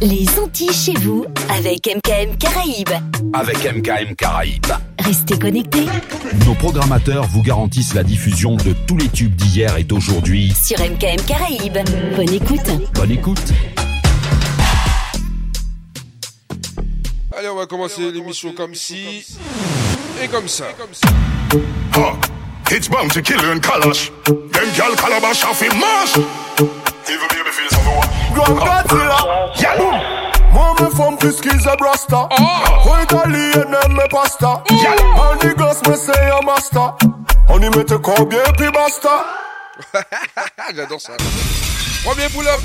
Les Antilles chez vous avec MKM Caraïbes. Avec MKM Caraïbes. Restez connectés Nos programmateurs vous garantissent la diffusion de tous les tubes d'hier et d'aujourd'hui. sur MKM Caraïbes. Bonne écoute. Bonne écoute. Allez, on va commencer l'émission comme si. Et comme ça. Ha! It's bound to kill you in Kalash. Them gal calabash off in mash. Grand Godzilla. Yeah, boom. Moi me femme plus qu'ils a brasta Pour oh. italien aime mes pasta Yeah. On the gosse me say a master. On y mette combien puis basta j'adore ça. Premier pull-up.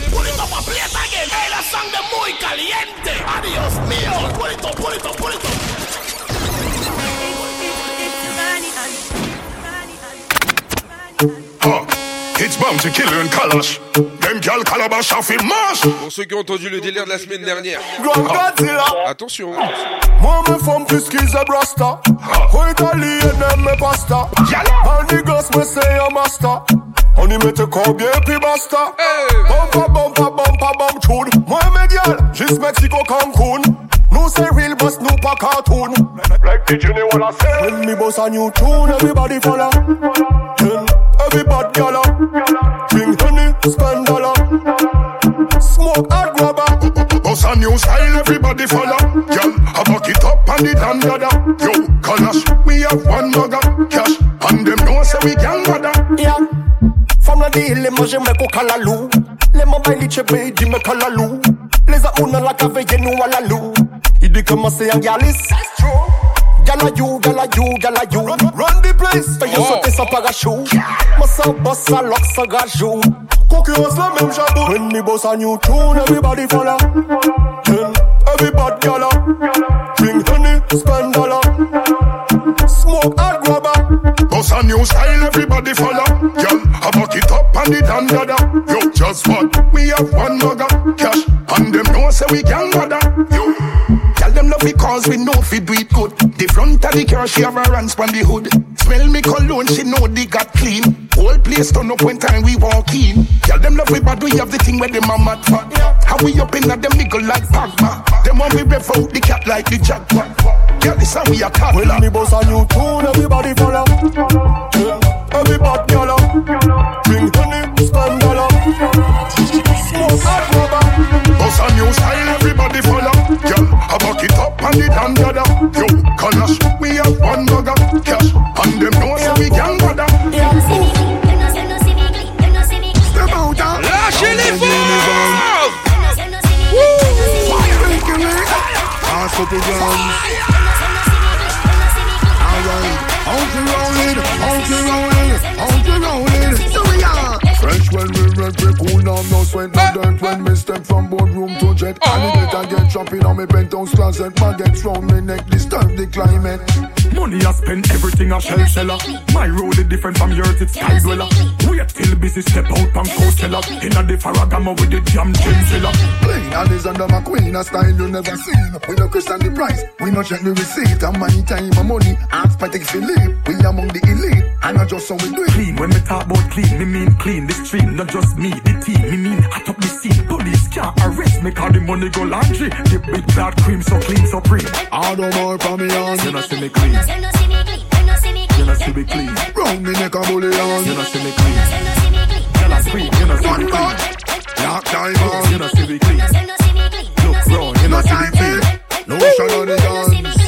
Ha! It's bound to kill you in Kalash. Them gal calabash off in mash. Pour ceux qui ont entendu le délire de la semaine dernière. Grand Godzilla. Attention. Moi me femme plus qu'ils a brasta. Ah. Pour italien aime mes pasta. Yeah. On the gosse me say a master On y mette combien puis basta? Eh. Hey. Bumpa bumpa bumpa bum tune Moi mes gal, juste Mexico Cancun. Nous c'est real boss, nous pas cartoon. Like the Jenny wanna say When me boss a new tune, everybody follow Then everybody gala Drink honey, spend dollar Smoke hot grabber Boss a new style, everybody follow. Gal, I back it up and it and dada. Yo, Kalash, we have one mugger cash. And them know say we can mother. Yeah. Femme la dit, les manger me ko kalalou. Les mobiles li chebe, di me kalalou. Les amouna la cave, nous à la lou. Il dit comment c'est un galis. Gala you, gala you, gala you. Run, run the place. Fais sauter sans parachute. Moi ça boss, ça lock, ça gajou. Concurrence la même jabou. When me boss a new tune, everybody follow. Then everybody gala. Drink honey, spend dollar. Smoke hot grabber. Boss a new style, everybody follow. Gal, I back it up and it and dada. Yo, just what? We have one mugger cash. And them know say we can mother. Yo. Love because we know fi do it good. The front of the car, she have her hands on the hood. Smell me cologne, she know they got clean. Whole place turn up when time we walk in. Tell them love we bad, we have the thing where them a mad for. How we up in at them nigga like Pagma. Them when we rev out the cat like the jackpot. Girl, this how we a When toddler. me boss a new tune, everybody follow. Yeah, everybody follow. Drink honey, rubber. Boss a new style, everybody follow. I back it up and it and dada. Yo, Kalash, we have one mugger cash. And them know say we can mother. Step out and Lâchez les fous Pass up the guns. Alright, out you rolling, out you rolling, when we cool down, no sweat, no dirt. When me step from boardroom to jet, oh. alligator get chopping on me penthouse closet. Baguettes round me neck, disturb the climate. Money I spend everything I shell seller. My road is different from yours, it's sky dweller. Wait till busy step out and coasteller. Inna the Ferragamo with the jam gin seller. Clean and is under my queen, a style you never seen. We no question the price, we no check the receipt. And my time and money, ask Patek Philippe. We among the elite, and not just so we do it. Clean when me talk about clean, me mean clean the stream, not just me, the team. Me mean hot up the scene. Police can't arrest me 'cause the money go laundry. The big bad cream so clean, so clean. All the more for me on. You know see me clean, you know see me clean, Round me neck a bullion. you know see me clean. You know scream, you know see me clean. Black diamond. You know see me clean. Look round, you know see me clean. for lotion on the guns.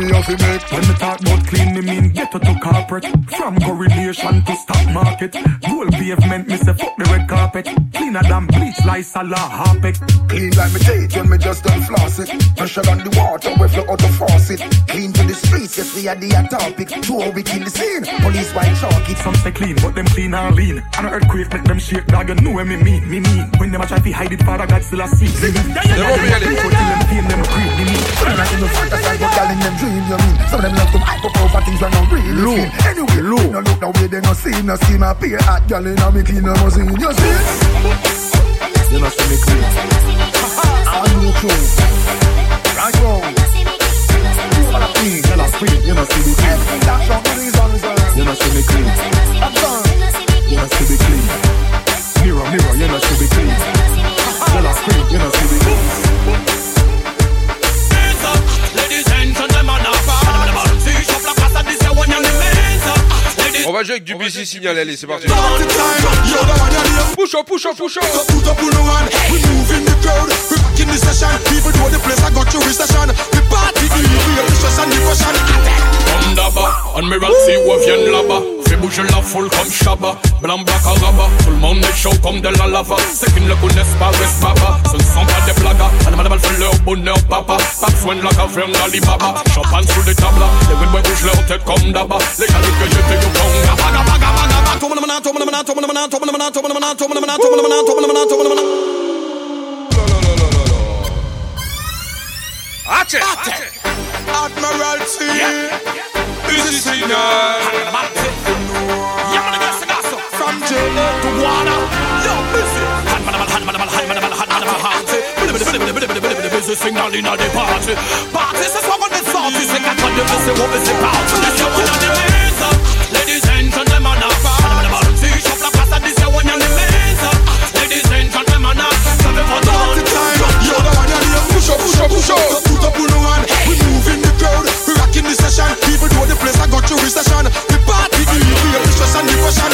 Money off the make. When me talk about clean, me mean ghetto to corporate. From correlation to stock market. Gold pavement, me say fuck the red carpet. Cleaner than bleach, like Salah Harpek. Clean like me teeth when me just done floss it. Pressure on the water, we flow out the faucet. Clean to the streets, yes we are the hot topic. Two we kill the scene. Police white chalk it. Some say clean, but them clean and lean. And an earthquake make them shake, dog, you know what me mean, me mean. When them a try to hide it, father God still a see. Me mean. They won't be able to- Till them pain, them creep, me mean. Like in the fantasize, but girl in them dream, you mean. Some of them love to hype up over things when I'm really Low. feel. Anyway, low. No look now way they no see, no see my peer hot girl in a me clean no machine. You see? You know see me clean. I know true. Right. What a clean, Tell us clean, you know see me clean. That shot to these answers. You know see me clean. I'm done. You know see me clean. Mirror, mirror, you know see me clean. On va jouer avec Dubussy signal, allez, c'est parti. Push up, push comme d'abord. Admiral si reviennent là-bas. Fais bouger la full come Shabba. Blanc, black, arabe. Tout le monde est de la lava. Ceux qui ne le connaissent pas restent baba. Ce ne sont pas des blagas. Animal, animal, fait leur bonheur, papa. Pas besoin de la caverne d'Alibaba. Champagne sous les tables. Les windboys bougent leur tête comme d'abord. Les gars, que j'étais au Conga. Baga, baga, baga, baga. Archie. Admiralty. Yeah. This is the. From Jena to Wana. Yo, busy. Signal in the party. Party is someone that's salty. Sick and funny. This is what we say. Party is someone on the. Ladies and gentlemen. push up, push up, push up. Put up on one. We moving the crowd, we rocking the session. Even though the place I got to recession, the party the feel the stress and depression.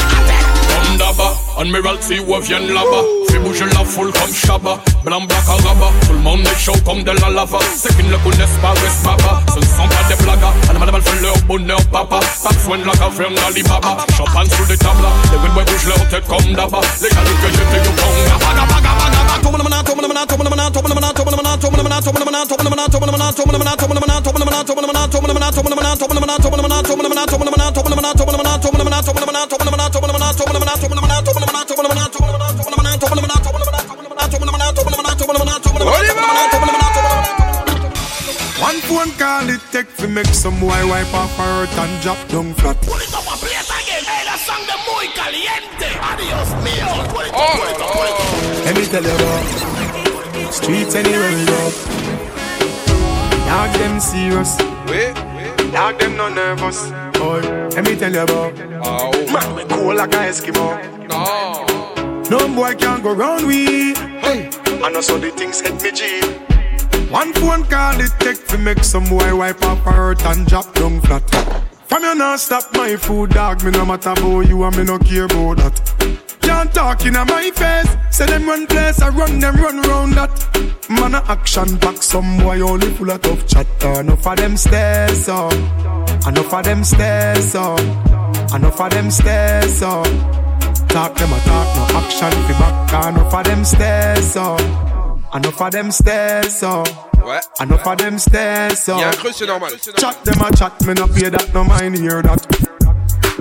Bandaba, on me ralph si ouais viennent là-bas Fais bouger la foule comme Shabba. Blanc, black à rabat Tout le monde est chaud comme de la lava. Ceux qui ne le connaissent pas restent baba. Ce ne sont pas des blagues. Anna madame elle fait leur bonheur papa. Pas besoin de la caverne d'Alibaba Champagne sur les tables. Les wind boys bougent leur tête comme d'abord Les gars que j'étais au bon Gabaga, baga, baga one phone call it take to make some boy wipe off her and drop down flat. Pull it up a place caliente. Adios mio. Pull it oh, up, pull it up, pull it up. Let me tell you about streets anywhere we go. Dog them serious. Wait, wait. Dog them no nervous. Boy, let me tell you about. Oh. Man, we cool like a Eskimo. No. No boy can go round we. Hey. I know so the things hit me G. One phone call it take to make some boy wipe up her hurt and drop down flat. From you not stop my food, dog. Me no matter about you and me no care about that. Can't talk in my face. Say them run place, I run them run round that. Man a action back, some boy only full of tough chatter. Enough of them stairs up, enough of them stairs up, enough of them stairs up. Talk them a talk, no action fi back. Enough of them stairs up. Enough of them stairs, so. Ouais. Enough of them stairs, so. Y'a un creux, c'est normal. Chat them a chat, me no pay that, no mind hear that.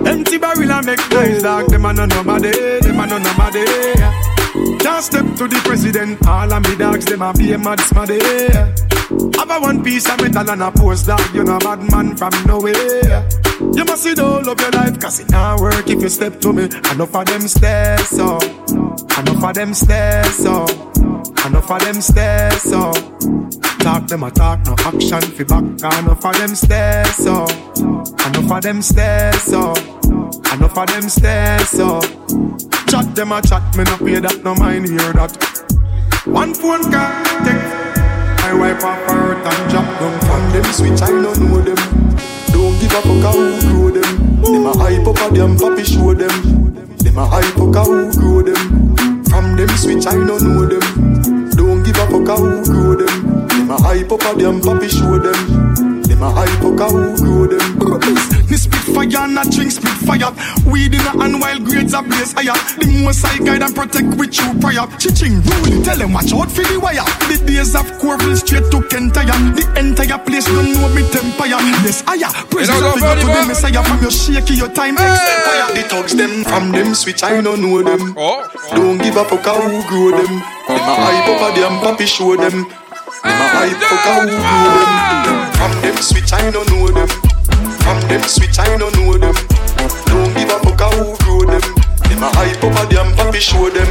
Empty barrel and make noise, dog. Them a no nobody, them a no nobody. Can't step to the president. All of me dogs, them a be a mad smaddy. Have a one piece of metal and a post dog. You know bad man from nowhere. You must see the whole of your life, cause it not work if you step to me. Enough of them stairs, so. Enough of them stairs, so. Enough of them stairs, so Talk them a talk, no action fi back. Enough of them stairs, so. Enough of them stairs, so. Enough of them stairs, so. Chat them a chat, me no pay that, no mind hear that. One phone call, take I wipe off hurt and drop down. From them switch, I don't know them. Don't give up a fuck who grow them. Them a hype up a them, papi show them. Them a hype up a who grow them. From them switch, I don't know them. Don't give up a fuck who grow them. Them a hype up a them, papi show them. Them a hype up a who grow them. Me spit fire a drink spit fire. Weed in a hand while grades are blaze higher. The most I guide and protect with you prior. Chiching rule, tell them watch out for the wire. The days of Corville straight to Kentire. The entire place don't know me empire. Yes, higher. Praise the figure to the messiah. From your shaky, your time expire. The thugs them from them switch, I don't know them. Oh. Don't give up a fuck who grow them. Them a hype up a them, papi show them. Them a ah, hype fuck them. From them switch, I don't know them. From them switch, I don't know them. Don't give a fuck who grow them. Them a hype up a them, papi show them.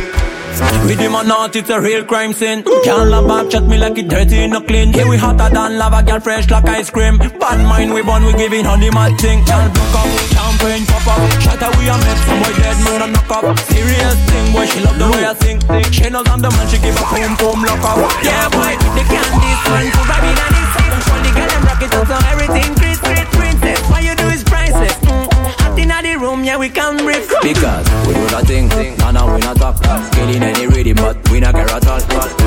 With him or not, it's a real crime scene. Can't love up, chat me like it dirty, no clean. Yeah, we hotter than lava, girl fresh like ice cream. Bad mind, we born, we giving honey mad thing. Can't block up, champagne pop up. Shatter we a met, some boy dead man a knock up. Serious thing, boy, she love the way I sing. She knows I'm the man, she give a boom boom lock up. Yeah, boy, the candy one, to grab in and this. Show the girl and rock it up, so everything, Chris, Chris, princess. What you do is priceless. Mm. Inna the room, yeah, we can riff. Because we do that thing, and now we not talk. Killing any rhythm, but we not care at all.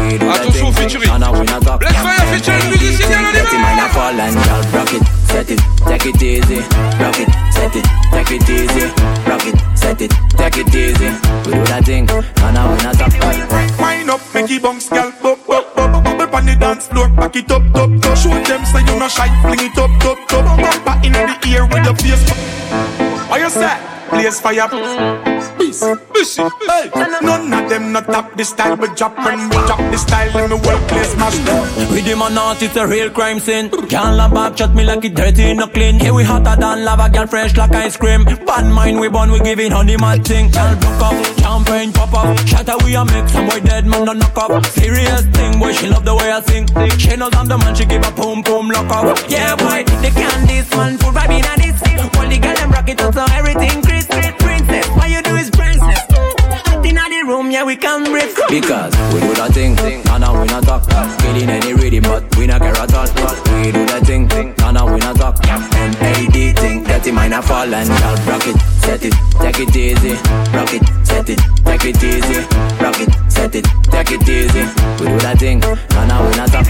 We do that thing, and now we not talk. Let's fire featuring musician on the Dirty mind a fall and y'all rock it, set it, take it easy. Rock it, set it, take it easy. Rock it, set it, take it easy. We do that thing, and now we not talk. Wind up, make it bounce, girl. Bop, bop, bop, bop, bop on the dance floor. Back it up, top, top. Show them say you no shy. Fling it up, top, top. Bumper in the ear with your face. What you say? Blaze fire. Peace. Busy. Hey, none of them not top this style, but drop when we drop this style in the workplace smash them. With him or not, it's a real crime scene. Can't love back, chat me like it dirty, no clean. Here we hotter than lava, girl fresh like ice cream. Bad mind, we born, we giving honey mad thing. Girl broke up, champagne pop up. Shatter we a make some boy dead man no knock up. Serious thing, boy, she love the way I sing. She knows I'm the man, she give a boom boom lock up. Yeah, boy, they can this one, full vibe in a this. All the girl them rock it up, so everything Chris, Chris, princess. What you do is princess. Hot inna the room, yeah, we can breathe. Because we do that thing, and now we not talk. Killing any rhythm, but we not care at all. We do that thing, and now we not talk. M-A-D thing, dirty mind a fall and y'all rock it, set it, take it easy. Rock it, set it, take it easy. Rock it, set it, take it easy. We do that thing, and now we not talk.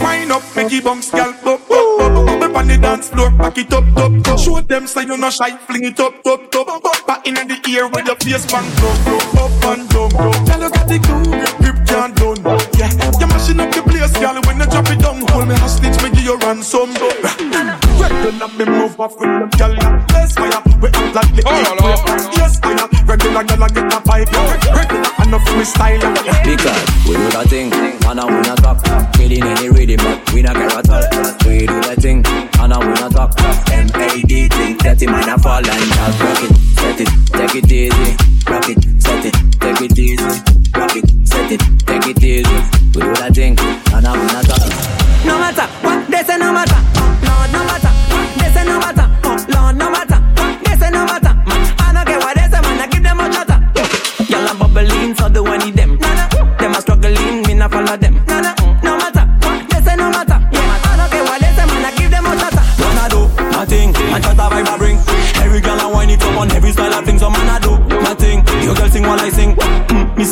Wind up, make it bounce, girl. Bop, bop, bop, bop, bop on the dance floor. Back it up, top, top. Show them say you no shy. Fling it up, top, top. Bumper in the ear with your face bang, down, down, up and down. Girl, you got the glue, grip can't done. Yeah, you're mashing up the place, girl. When you drop it down, hold me hostage, me give you ransom. Regular me move off with them, girl. Let's fire, we act like the Oh. Yes, fire. Regular girl, I get a pipe. Oh. Regular enough freestyle. Because we do that thing, and now we not talk. Killing any rhythm, but we not care at all. We do that thing, and now we not talk. M-A-D thing, dirty mind a fall and just rock it, set it, take it easy. Rock it, set it, take it easy. Rock it, set it, take it easy. We do that thing, and now we not talk. No matter what they say, no matter.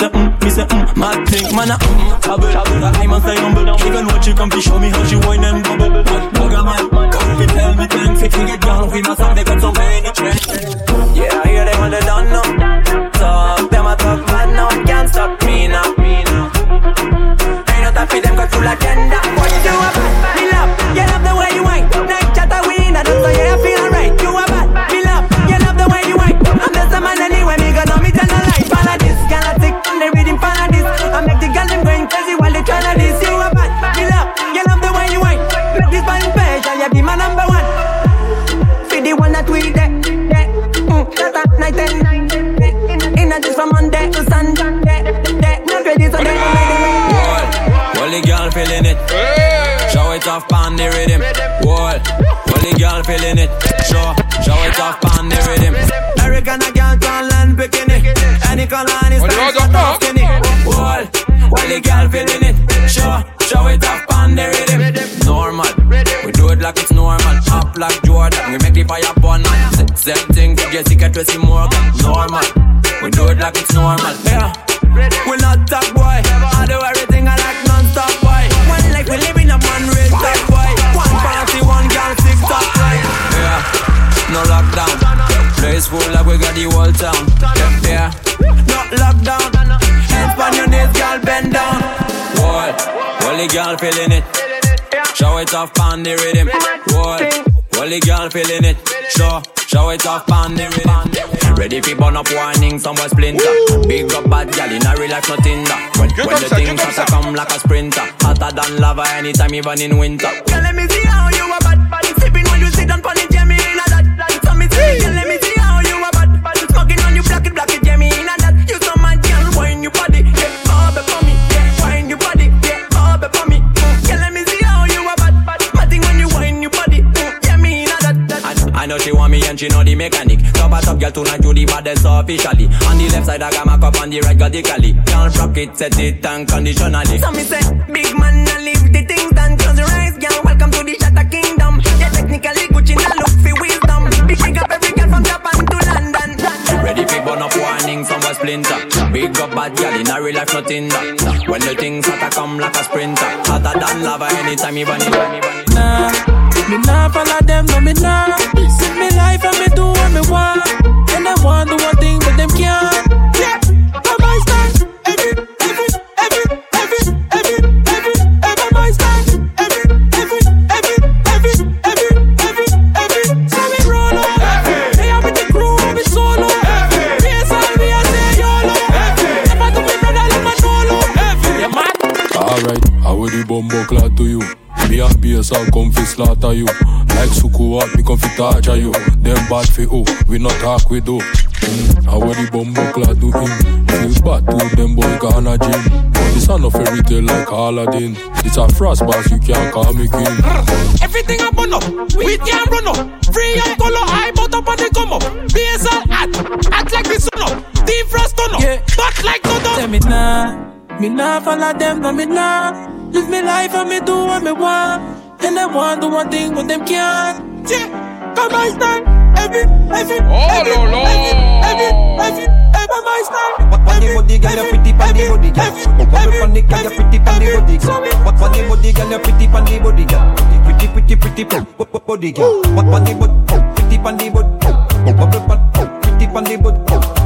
Say mm, me say mm, mad thing. Man, I mm, trouble. I must stay humble. Even when she come to show me how she whine and bubble. Bugger man, come fi tell me thanks. If you get down with my song, they got so many trends. Yeah, I hear them when they done now. Talk, them a talk mad now. Can't stop me now. Ain't no time for them got full agenda. On the rhythm. Wall, the girl feeling it. Show, show it off on the rhythm. American a girl can land bikini. Any color and On y va, it's donc, skinny. Wall, the girl feeling it. Show, show it off on the rhythm. Normal, we do it like it's normal. Up like Jordan, we make the fire burn. Same thing to Jessica Tracy Morgan. Normal, we do it like it's normal. Yeah. The girl feeling it. Show it off on the rhythm. Wall, all the girl feeling it. Show, show it off on the rhythm. Ready for burn up warning, somewhere splinter. Big up bad gal in a real life, nothing that. When, Get when the sir, thing get to come like a sprinter. Hotter than lava anytime, even in winter. Girl, let me see how you a bad bad. Sipping when you sit on pon it, yeah, me in a that. So me girl, let me I, I know she want me and she know the mechanic. Top a top girl tonight, you the baddest officially. On the left side, I got my cup on the right, radically. Can't rock it, set it unconditionally. So me say, big man, I leave the things done. Close your eyes, girl. Welcome to the Shatter Kingdom. Yeah, technically Gucci, now look for wisdom. Big big up every girl from Japan to London. Ready fi burn up warning, some was splinter. Big up bad gal in a real life, nothing that. When the things hotter come like a sprinter, hotter than lava anytime you run it. Nah, me nah follow them, no me nah. Me life and me do what me want, and I want do one thing but them can't. Me and BS I'll come fi slaughter you. Like Suku out, me come fi torture you. Them bad fi who, we not talk we do. Mm, I will the bumbo clad to him. Feel bad to them boy gonna gym. This a no fairy tale like Aladdin. It's a frost boss, you can't call me king. Everything up on up, we can't run up. Free up color, high but up and they come up. BSL act, act like this sun up. Deep frost turn up, back like no done. Tell me nah, me nah follow them, no me nah. Live me life and me do what me want. And I want do one thing when them can't. Yeah, come my style. Every, every, Oh, every, no, no. every, every, every, every my style. What the body girl, you pretty pan the body girl. Bubble pan the girl, you pretty pan the body girl. What the body girl, you pretty pan the body girl. Pretty, pretty, pretty pan bu- bu- body girl. What the body, pretty pan the body. Bubble pan, pretty pan the body.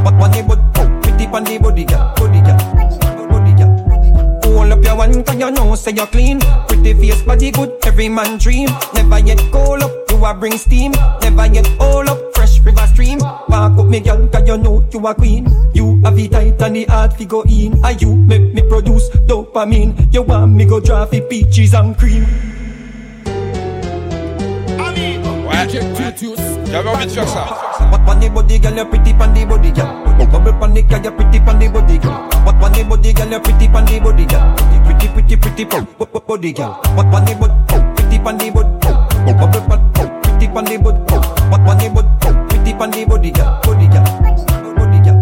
What the body, pretty pan the body girl. Body girl, body girl. Hold up your one, cause you know say you're clean. Pretty face, body good, every man dream. Never yet cold up, you a bring steam. Never yet all up, fresh river stream. Walk up me girl, cause you know you a queen. You have the tight and the hard fi go in. And you make me produce dopamine. You want me go draw fi peaches and cream. J'avais envie de faire ça. What on the body, girl, you pretty pan the body, girl. Bubble pan the girl, you pretty pan the body, girl. What on the body, girl, you pretty pan the body, girl. Pretty, pretty, pretty pan body, girl. What on the body, pretty pan the body. Bubble pan, pretty pan the body. What on the body, pretty pan the body, girl. Body, girl. Body, girl.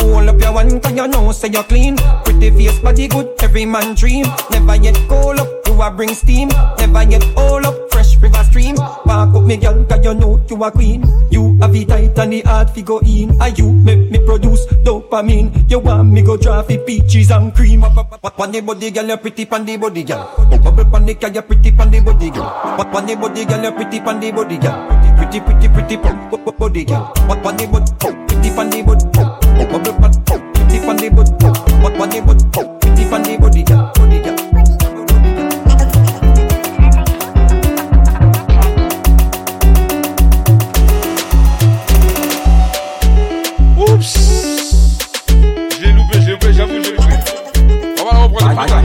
Hold up your one, cause you know say you're clean. Pretty face, body good, every man dream. Never yet cold up, you a bring steam. Never yet all up, river stream. Walk up me girl, cause you know you a queen. You have the tight and the hard fi go in. And you make me produce dopamine. You want me go draw fi peaches and cream. What on the body, girl, you pretty pan the body, girl. Bubble pan the girl, you pretty pan the body, girl. What on the body, girl, you pretty pan the body, girl. Pretty, pretty, pretty pan body, girl. What on the body, pretty pan the body. Bubble pan, pretty pan the body. What on the body, pretty pan the body, girl. Body, girl.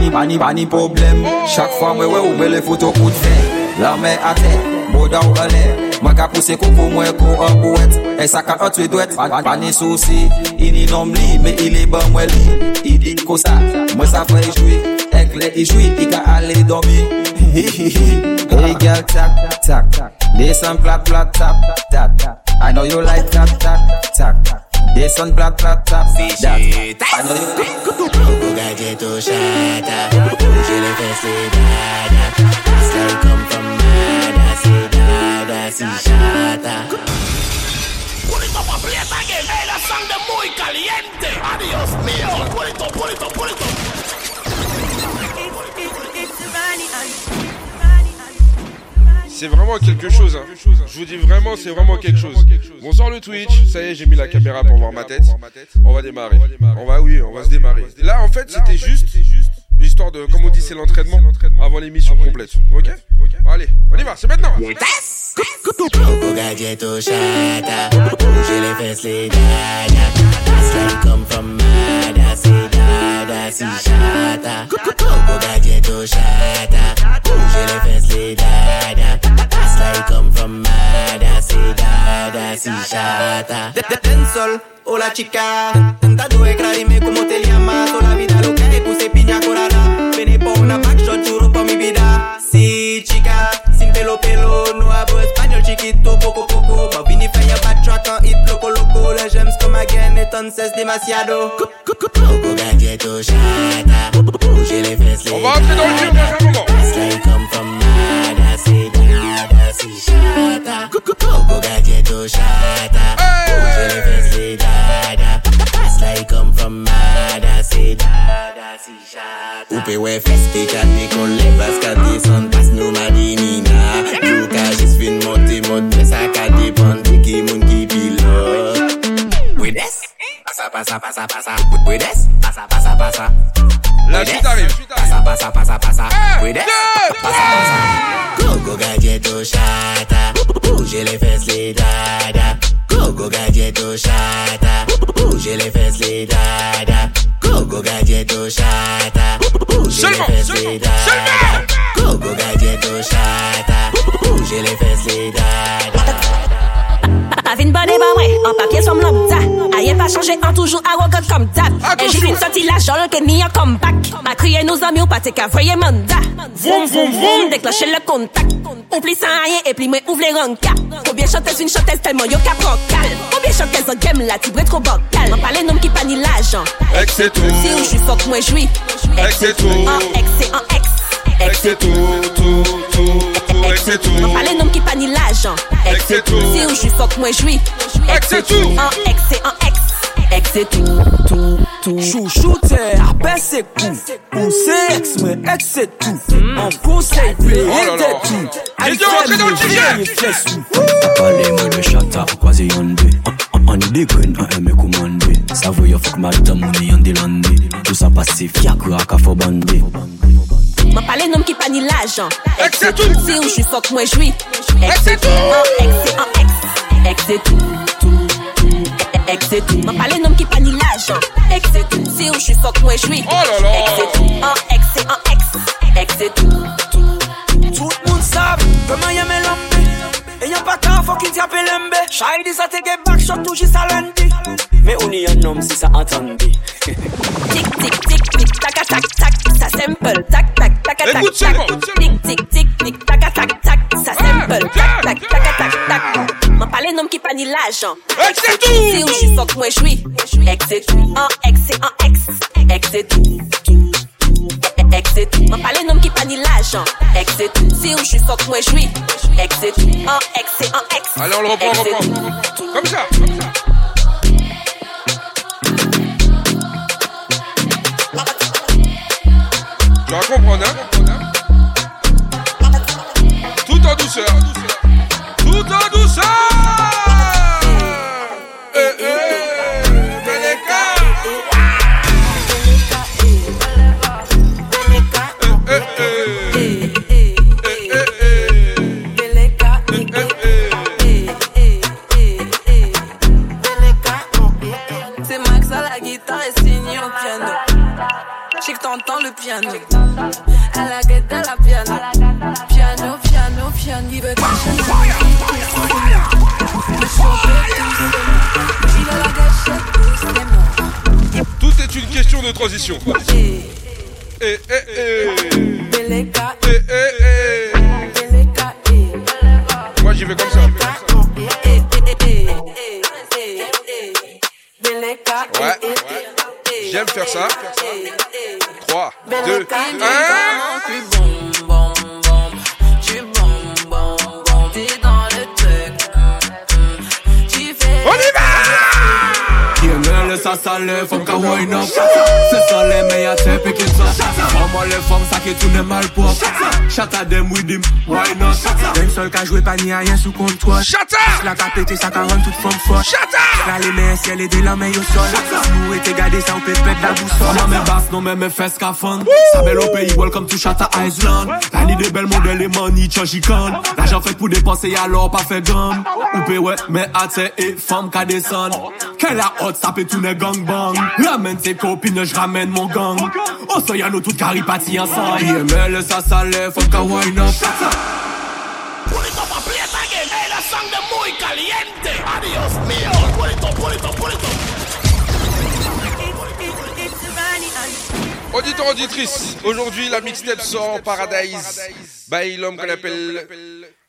Pani, pani, pani problem. Chak fwa mwen we ou bele foto kout fe La mwen ate, boda ou ale Mwen ka puse koko mwen ko an pouet E sa ka an twe dwet Pani souci, ini nom li Me ili ban mwen li Idi kosa, mwen sa fwe i jwi Ekle i jwi, i ka ale domi Hey girl, tak, tak Listen, plat, plat, tap, tap I know you like tap, tap, tap. Listen, plat, plat, tap, that. I know you Coco gadgeto shata Bouger les fesses c'est dada Style come from nada C'est dada si chata Put it up and play it again. Hey, that song de muy caliente. Adios mío. Put it up, put it up, put it up. C'est vraiment quelque chose. Hein. Je vous dis vraiment, c'est vraiment quelque chose. Bonsoir le Twitch. Ça y est, j'ai mis la caméra pour voir ma tête. On va démarrer. On va, oui, on va se démarrer. Là, en fait, c'était juste l'histoire de, comme on dit, c'est l'entraînement avant l'émission complète. Ok? Allez, on y va. C'est maintenant. Gadgeto shata Bouger les fesses les dada Style come from nada C'est dada si chata Coco gadgeto shata Bouger les fesses les dada Style come from nada C'est dada si chata Dancehall, hola chica Tentando dime cómo te llamas Toda la vida lo que puse piña colada Vení por una backshot, juro por mi vida pelo pelo, no hablo español chiquito, poco poco. Loco loco. La demasiado. Coco chata, les fesses. Le come from Mada, c'est Dada, c'est chata. Coco gadgeto chata, bouger les fesses, come from Mada. Ou pe we festi kat de kole Bas kat de son pas nou madinina Jou ka jis fin monte mot Mè sa ka depan di ki moun ki pilot We des Pasa pasa pasa pasa Pasa pasa pasa La suite arrive. Pasa pasa pasa pasa Pasa pasa au chata Bouger les fesses les dada. Coco gadget oh, au chata Bouger les fesses les dada Coco gadget au chata Bouger les fesses les dada Coco gadget au chata Bouger les fesses les dada Avin bode ba mwen, an papye lambda Aye pa chanje an toujou arrogant la comeback Ma ou pate ka voye manda Vroum vroum vroum, dekloche le kontak Ou pli san ayen e ouvre ranka Koubyen chantez vin chantez tellement yo ka prokal Koubyen chantez la tibre tro bokal Man pale nom ki pa ni la jan Ek Si ou jwi fok mwen Ek se tou, tou, tou, tou, ek se tou Mwen pale nom ki pa ni l'ajan Ek se tou Si ou jwi fok mwen jwi Ek tou An ek an ek Ek tou, tou, tou Chouchou te se kou Ou se mwen tou An konsey pe mwen Pale mwen de chata kwa ze yonde An ide kwen an eme koumande Sa voyo fok mata mouni an dilande Tout sa pase fya kwa ka fobande Fobande Mwen pale nom ki pa ni lajan Ek se tou Se ou jwi fok mwen jwi Ek se tou Ek se an ek Ek se tou Ek se tou Mwen pale nom ki pa ni lajan Ek se tou Se ou jwi fok mwen An Tout. Moun E yon pa ka fok in tiape lembe. Chay di sa te ge back shot tou jis a lendi Me ou ni yon nom si sa entandi Tic tic tic tic tac tac tac Ça simple tac tac tac tac Écoute tac seulement. Tic tic tic tic tac tac tac Ça simple tac tac tac tac tac M'en parle nom qui pa ni l'argent Ex c'est tout. Si ou j'suis fuck moi j'suis Ex c'est tout. En ex c'est en ex. Ex c'est Exit, se tou Mwen pale nom ki ni l'ajan, ek se tou Si ou jwi fok mwen jwi, ek se tou An ek se, Allez, on le reprend, on reprend. Comme ça, comme ça. Tu vas comprendre, hein. solution. Quoi. Chata dem with him, why not? Den sol ka jwe pa ni a yen sou La ka pete sa ka tout fom fot La le men siel e de la men yo sol. Nou ete gade sa ou pe pet la bousol Maman me bas non men me fes ka fon Sa bel au pays, welcome to Chata Island La ni de bel model e money change icon L'argent fait pour dépenser alors pas fait gomme. Ou pe ouais, mais ate et femme ka descend. Quelle la hot, ça peut tourner gang bang Ramène tes copines, je ramène mon gang Oso ya nou tout IML sa sale, wine up Shut up! Muy caliente Adios auditrice, aujourd'hui la mixtape sort Paradise by l'homme qu'on appelle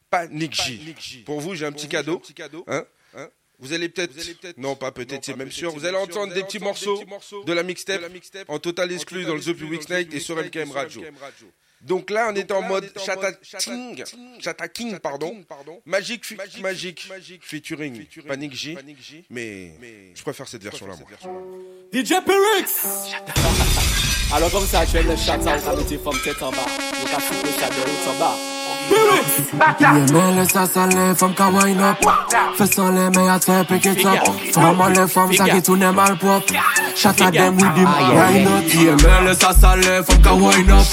Panic G. Pour vous, j'ai un petit cadeau. Hein vous allez peut-être, non pas peut-être, c'est même sûr, vous allez entendre des petits morceaux de la mixtape en total exclu dans le The Public Night et sur MKM Radio. Donc là, on est en mode Chata King, Chata King, pardon, Magic, fi- Magic, featuring Panic J, mais je préfère cette version-là, moi. DJ Perix Alors comme ça, je vais le chat, ça va me from tête en bas. Donc à foutre le chat de haut en bas. Yemele sa sale, fom ka wine up. Fesan le me a te pick it up. Fama le fom sa ki toune mal pop Chata with the wine up Yemele sa sale, fom ka wine up.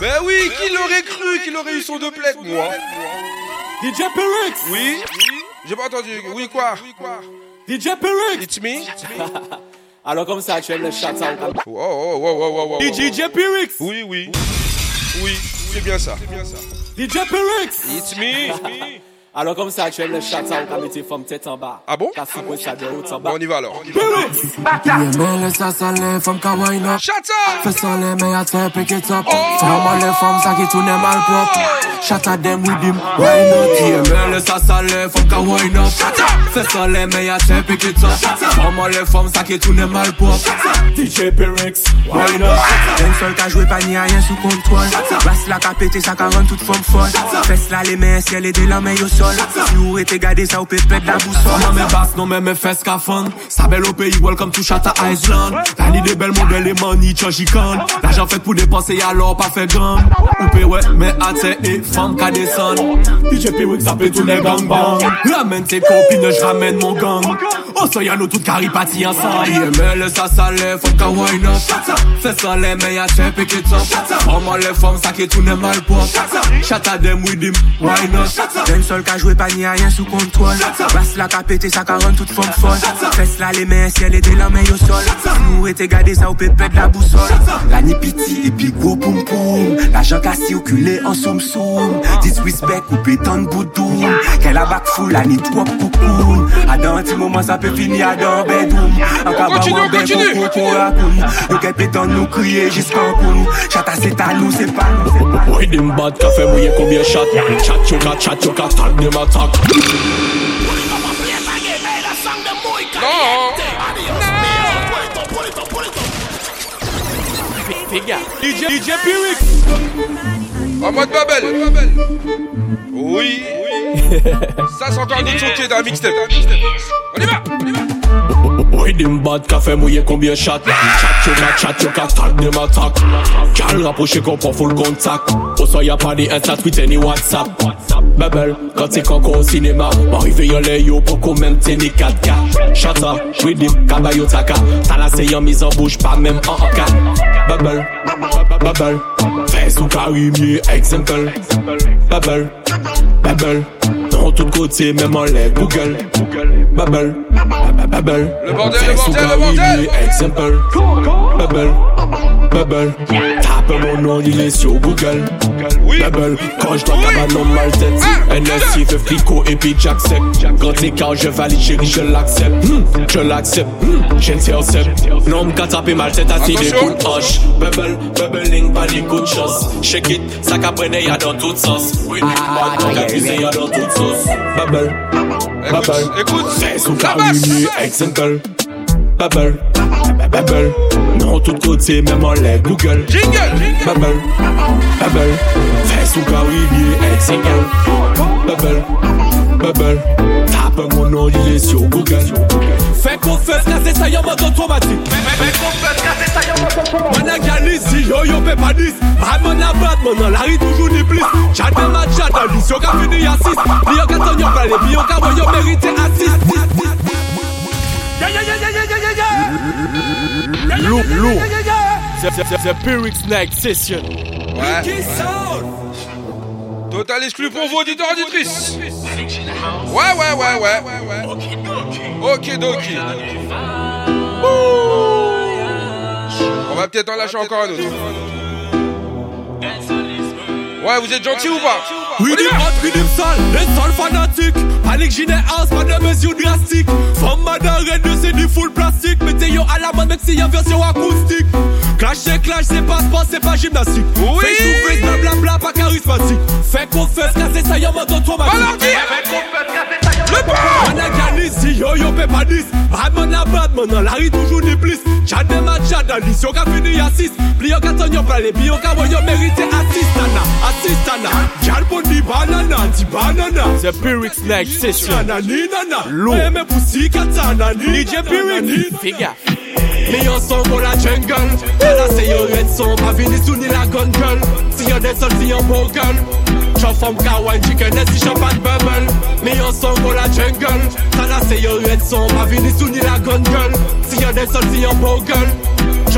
Ben oui, qui l'aurait cru qu'il aurait eu son deux plaques, moi? DJ Perrix. Oui. J'ai pas entendu, oui quoi? DJ Pyrrhic. It's me. Alors comme ça, tu aimes le shout out. Wow, wow, wow, wow, wow, DJ Pyrrhic. Oui, oui. Oui, c'est bien ça. C'est bien ça. DJ Pyrrhic. It's me. It's me. Alors comme ça, tu aimes le chat, ça va mettre from tête en bas. Ah bon T'as fait le chat de haut en bas. On y va alors. Ça up Fais ça les meilleurs te pick it up Femme les femmes, ça qui tourne mal propre Shut at them with him, why not Yeah, mais laisse ça saler, femme ka wine up Fais ça les meilleurs te pick it up Femme les femmes, ça qui tourne mal propre DJ Perix, wine up Un seul ka joué pas ni rien sous contrôle Basse la ka pété, ça ka rend toute forme folle Fesse là les mains, ciel et des lames au sol boussole Si ou rete gade sa ou pe pet la boussole. Nan men bas, nan men men fes ka fan Sa bel ou peyi welcome to Chata Island La li de bel model e mani chan jikan L'ajan fet pou depanse yalor pa fe gan Ou pe wet men ate e fam ka desan DJ P-Wix ape tou ne gangbang Ramen te kopine, jramen mon gang. Osoy an nou tout karipati ansan Ye me le sa sale, fom ka woy nan Fè san le me ya chen pe ke top Oman le fom sa ke toune mal pop Chata dem widim, woy nan Den sol ka jwe pa ni a yen sou kontrol Bas la ka pete sa ka ron tout fom fol Fès la le men siel e de la men yo sol. Mou ete gade sa ou pepe de la bousol La ni piti epi gwo poum poum. La jan kasi ou kule an soum soum. Disrespect ou petan boudoum Ke la bak fou la ni twop koukoun A dan ti mouman sa pe peut finir dans bedroom En Continue, continue. Yo qu'elle pétan nous crier jusqu'en koum Chata c'est à nous, c'est pas nous, c'est pas nous Oui, dim bad café mouillé combien chat Chat got, chat tag them attack. DJ, DJ Perix En mode Babel. Oui. Ça, c'est encore notre son qui est dans un mixtape. On y va On y va Rhythm bad ka fe mouye kombye chat Chat yo ka chat yo ka tag dem atak Kal raproche kon pon full kontak Oso ya pa ni Insta, Twitter ni Whatsapp. Bebel, kantik anko o sinema Marive yon le yo pou komente ni 4K Chata, rhythm, kaba yo taka Talase yon mizan bouche pa menm an anka Bebel, bebel Fez ou tout kote menm an le Google. Bebel, bebel bubble Le bordel, le bordel, le bordel. exemple Bubble, bubble Tape mon nom, il est sur Google. Bubble, quand je dois nom mal tête. NSI veut flico et puis j'accepte. Quand écart je valide chérie je l'accepte. Hmm, Je l'accepte, Hmm, j'intercepte Non m'ka taper mal tête des Attention. coups de hanche Bubble, bubbling pas des coups de chance. Shake it, ça qu'apprenait y'a dans tout sens. Oui, moi donc accusé y'a dans Bubble, bubble écoute, Fais plus exemple. Bubble, bubble, non tout côté même en l'air Google. Bubble, bubble, fais sous carrier exemple. Bubble, bubble, tape mon nom il est sur Google. Fais confiance car c'est ça y'a mode automatique. Fais ça y'a mode automatique. Mon agalis si yo yo dis, mon mon toujours ni plus. J'attends ma chat l'issue, on a fini à 6. Puis on a ton yo Lourd, lourd. The Pyrrhic Night Session. Total exclu pour vos auditeurs auditrices. Ouais, ouais, ouais, ouais. ouais, Ok, doki. On va peut-être en lâcher encore un autre. Ouais, vous êtes gentil ou pas Oui, des hot, oui, des sales, des sales fanatiques. Panique, ginet house, pas de mesures drastiques. Femme madame, c'est du full plastique. Mettez yo à la mode, même si y a version acoustique. Clash, c'est clash, c'est pas sport, c'est pas gymnastique. Oui. Face to face, blablabla, pas charismatique. Qu'on fait casser ça, y'a mode automatique. Alors dis Le pas. Man a si yo yo pe pa dis Badman a badman nan la ri toujou ni plis Chad dem a chad nan lis yo ka fini a sis Pli yo ka ton yo prale pi yo ka woy yo merite asistana Asistana Gal bon di banana di banana. C'est Pyrrhic Snake Session. Nana ni nana. Lou Eme pussy katana ni DJ Pyrrhic. Figa Me yon son pour la jungle. Là c'est yon red son. Pas vini sous ni la gun girl Si yon des sol si yon beau girl Chop from kawaii chicken et si champagne bubble. Me yon son pour la jungle. Là c'est yon red son Pas vini sous ni la gun girl? Si yon des sol si yon beau girl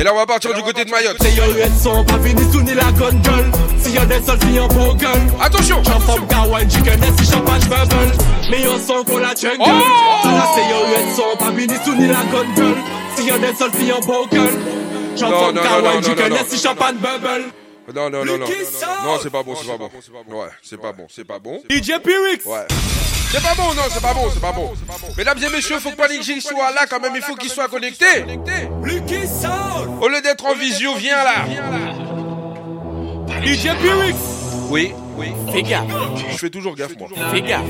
Et là on va partir du côté de Mayotte. Attention. Non non non non non non non non c'est pas bon c'est pas bon. Ouais c'est pas bon c'est pas bon. DJ Pyrix! Ouais. C'est pas bon, non, c'est pas bon, c'est pas bon. Mesdames et messieurs, faut que J soit là quand même, il faut qu'il soit connecté. Au lieu d'être en visio, viens là. DJ Pyrix Oui, oui. Fais gaffe, Je fais toujours gaffe, moi. fais gaffe.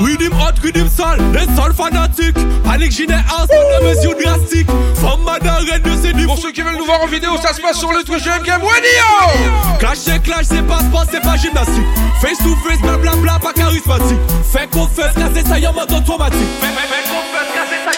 Rhythm hot, rhythm sale, les sols fanatiques. Panic Ginet House, pour des mesures drastiques Femme madame, de c'est du Pour ceux qui veulent nous voir en vidéo, ça se passe sur le Twitch de MKM Radio. Clash c'est clash, c'est pas sport, c'est pas gymnastique. Face to face, blablabla, pas charismatique. Fait qu'on fait casser ça y en mode automatique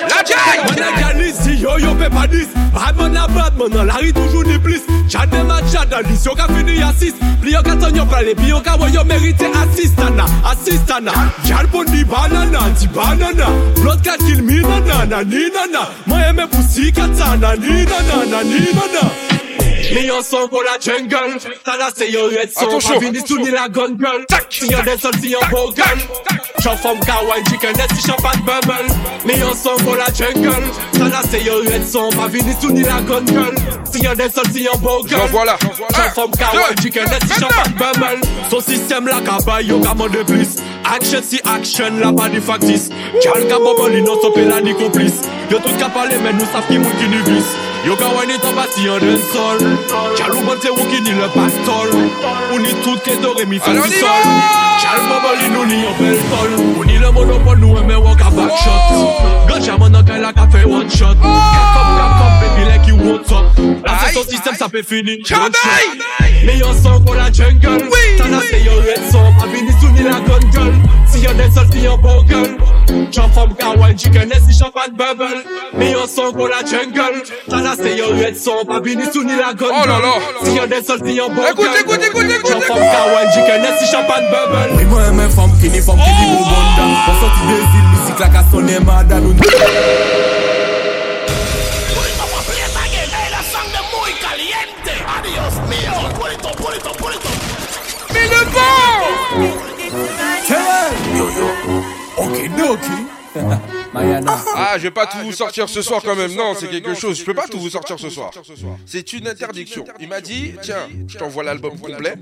La jay! Man a ganis, si yo yo pe pa dis Bad man a bad man, nan la ri toujou ni plis Chad de man chad nan lis, yo ka fini asis Pli yo ka ton yo prale, pi yo ka woy yo merite Asis nana, asis nana. Jal pon di banana, di banana. Blot ka kil mi nana, nani nana. Man eme pousi kata, nani nana, nani nana. Me yon son pou la jungle. Tala se yon red son Pa vini sou ni la gun girl Si yon den sol si yon bogan Chou fom ka wine chicken Net si chan pat bubble. Me yon son pou la jungle. Tala se yon red son Pa vini sou ni la gun girl Si yon den sol si yon bogan Chou fom ka wine chicken Net si chan pat bubble. Son sistem la ka bay yo gaman de bis Action si action la pa di faktis Kal ka bobol inosope la di komplis Yo tout ka pale men nou saf ki moun ki ni bis Yo ka wine it en bâti en d'un sol Gal ou bonte ou qui ni le pastol Uni tout ke do re mi fe mi sol. Chal mabali nou ni bel oh. le monopol nou eme wak a back oh. shot. Ganja la one shot. Oh. Kap baby like you want up La se ton one shot. la jungle. Tan a se yon red son Pa vini la gun Si yon den sol si yon bo girl Chan fom ka chicken e si bubble. Me son kon la jungle. Tan a se yon red son Pa vini la gun Si yon den sol si écoute, écoute, écoute. Kawan, j'ai qu'un assis champagne bubble. Oui, moi, mes femmes qui n'est femme qui dit mon bon On sortit des îles, musique la cassonne et madame. Mais le bon Yo yo, okidoki. Okay, ah, je vais pas tout vous sortir ce soir quand même. Non, c'est quelque chose. Je peux pas tout vous sortir ce soir. C'est une interdiction. Il m'a dit, tiens, je t'envoie l'album complet.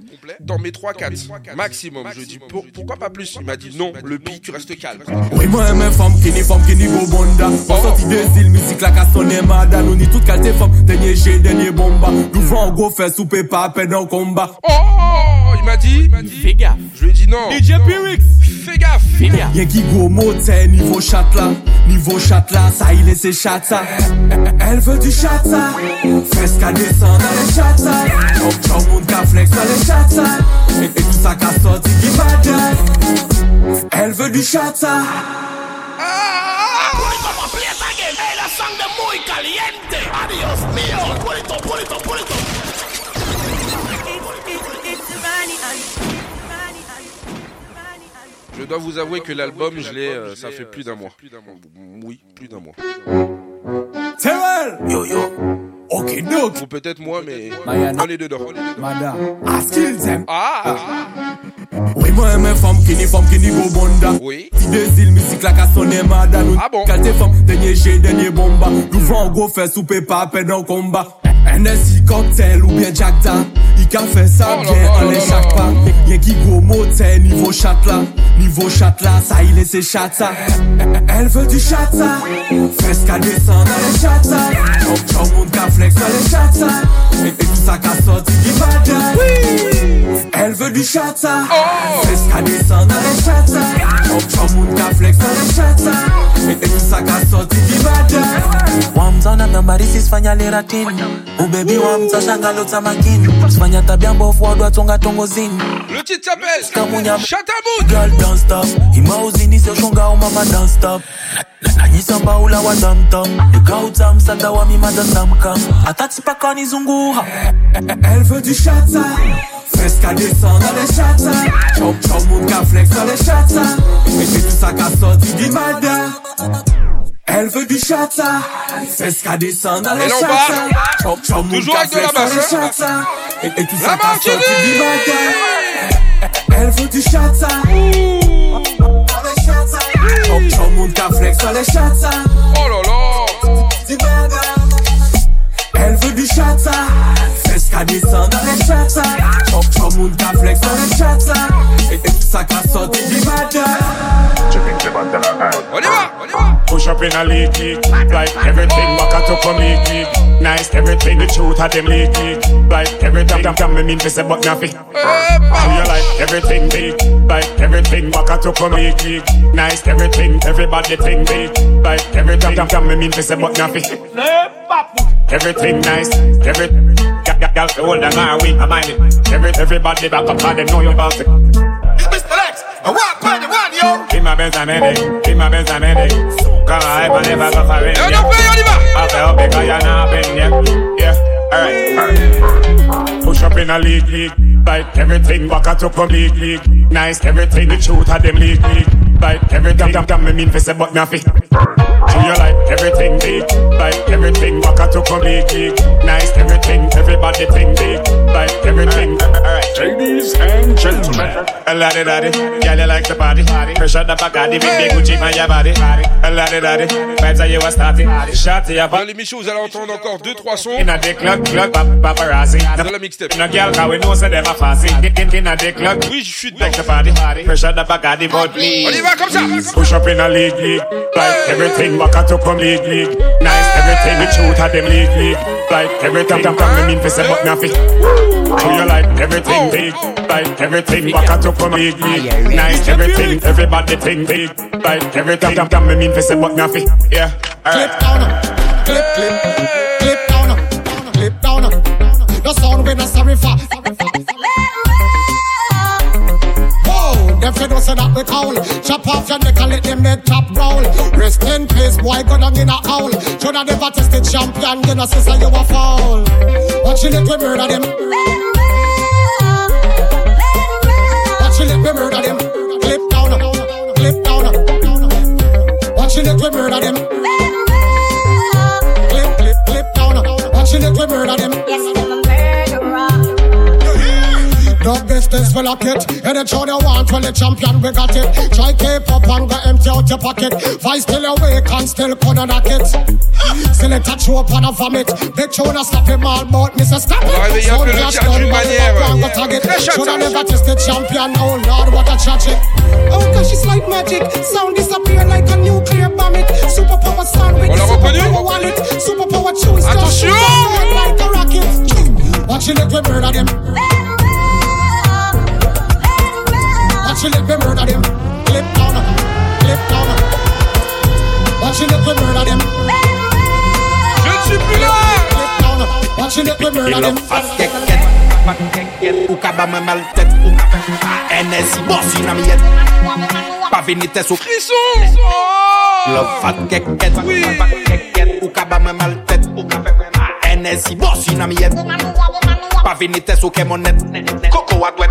T'en mets 3-4 maximum. Je dis, pour- pourquoi pas plus? Il m'a dit, non, le pi, tu restes calme. Oui, moi, mes femmes qui ni femmes qui ni bonda. Pour sortir des îles, musique la son émada. Nous ni toutes qualités femmes. Dernier G, dernier bomba. Nous faisons go faire souper pas peine en combat. Oh, il m'a dit, Fais gaffe, je lui ai dit non. DJ Pyrix gars, Fibia. Y'a niveau châtelain. Niveau châtelain, ça il est ses chata. Elle veut du chata. fresca à descendre dans les chata. Chop chop, mon gars flex dans les chata. Et, tout ça casse sorti qui Elle veut du chata. Ah, ah, ah, ah, ah, ah, ah, ah, ah, Je dois vous avouer que l'album, je l'ai, euh, ça fait plus d'un mois. Oui, plus d'un mois. Terrell. Yo yo. Ok donc. Ou peut-être moi, mais Mayana. on est dedans. Madame. Ask them. Ah, Oui, moi, mes femmes qui ni femmes qui ni bonda. Oui. Si des îles, musique la casse son émada. Nous Ah bon? Qualité femmes, dernier G, dernier bomba. Nous faisons go faire souper pas peine en combat. NSI cocktail ou bien Jack Da. Il ka fè sa bien an lè chak pa Yen ki go mote niveau chat la Niveau chat la, sa il se chat sa Elle veut du chat sa Fes ka desan an lè chat sa Chom chom moun ka flex an lè chat sa Et tout sa ka sorti ki bada Elle veut du chat sa Fes ka desan an lè chat sa Chom chom moun ka flex an lè chat sa Et tout sa ka sorti ki bada Wamza na nambari sisifanya leratin ubebi wamza shangalotsa makini. Sifanya tabia mbovu wadwa tonga tongozini Le titre s'appelle Kamunya Chatamout Girl don't stop. Umama don't stop. Nanyisamba ula wa tamtam nikauta msanda wa mimadandamkam atatipakaonizunguha Elle veut du chata Fes ka desan nan le chata Chom chom moun ka flex nan le chata Et tout sa ka sorti di mada Elle veut du chata, c'est ce qu'à descendre dans les chata. Toujours avec de la basse. Et, et tout ça passe. Elle veut du chata. Chop chop mon flex dans les. Oh là là. Elle veut du chata. C'est ce qu'à descendre dans les chata. Chop chop mon flex dans les chata. Et, tout ça casse sorti du matin. On y va, on y Push up in a league, league. Like everything back at up from league, league. Nice, everything the truth of them league, league. Like everything damn damn me mean to say but nothing. Eh, How you like everything big? Like everything back at up from league, league. Nice, everything everybody think big. Like everything damn damn me mean to say but nothing. Everything nice, every gal gal gal hold on my way, I mind it. Every everybody back up and they know you about it. Mr. Lex, I walk by the one, yo. My best I'm in Be my best I'm in Come on, I never go for it. Et on fait, on y va feel because you're not been yeah. Yeah, alright. Push up in a league, league. Like everything back at up from league, league. Nice, everything the truth of them league, league. Like everything damn damn me mean for say but nothing. Do you like everything big? Like everything up from league, league. Nice, everything everybody think big. Like everything. Alright. Ladies and gentlemen, A laddie daddy, girl you like the body Pressure the of the big big Gucci on your body A laddie daddy, vibes are you a starting Shot to your Dans back l'émission, vous allez entendre encore 2-3 sons In a dick club, club, pap- paparazzi ah, dans la mixtape. No girl cause we know say them a fussy In, in a dick club, Oui, je suis dedans. like the body Pressure the of the boat On y va comme ça Push up in a league, league Like everything back at up from league, league. Nice, everything the truth of them league, league. Like everything damn damn me mean for say but nothing Do you like everything big? Like everything back at up from league, league Nice, everything everybody think big. Like everything damn damn me mean for say but nothing Yeah, Clip down, clip, clip, clip down, clip down. The sound we not sorry for. Know say that we cowl. Chop off your neck and let them head top roll. Rest in peace, boy, go down in a hole. Shoulda never tested champion, you know, sister, you a foul. Watching it, we murder them. Watching it, we murder them. Clip down, clip down. Watching it, we murder them. Clip, clip, clip down. Watching it, we murder them. The business will lock it. Any show they want, well, the champion, we got it. Try keep up and go empty out your pocket. Vice still awake and still gonna knock it. Still a touch you up and a vomit. Big show na stop him all, but Mr. Stop it. réveiller un peu le clash chat down, d'une man, manière, back euh, and go tag it. très Shoulda chatte. never tested champion, oh Lord, what a tragic. Oh gosh, it's like magic. Sound disappear like a nuclear bomb it. Superpower sound with On l'a reconnu superpower wallet. Superpower chew, Attention like a rocket. Watching it, we murder them. Watch you let me murder them. Clip down, clip down. Watch you let me murder them. Je ne suis plus là. Clip down. Watch you let me murder them. Ou kaba mè mal tèt ou NSI borsi nan mi yet Pa vini tè sou Love fat keket Ou kaba mal tèt ou NSI borsi nan mi yet Pa vini tè sou kemonet Koko agwet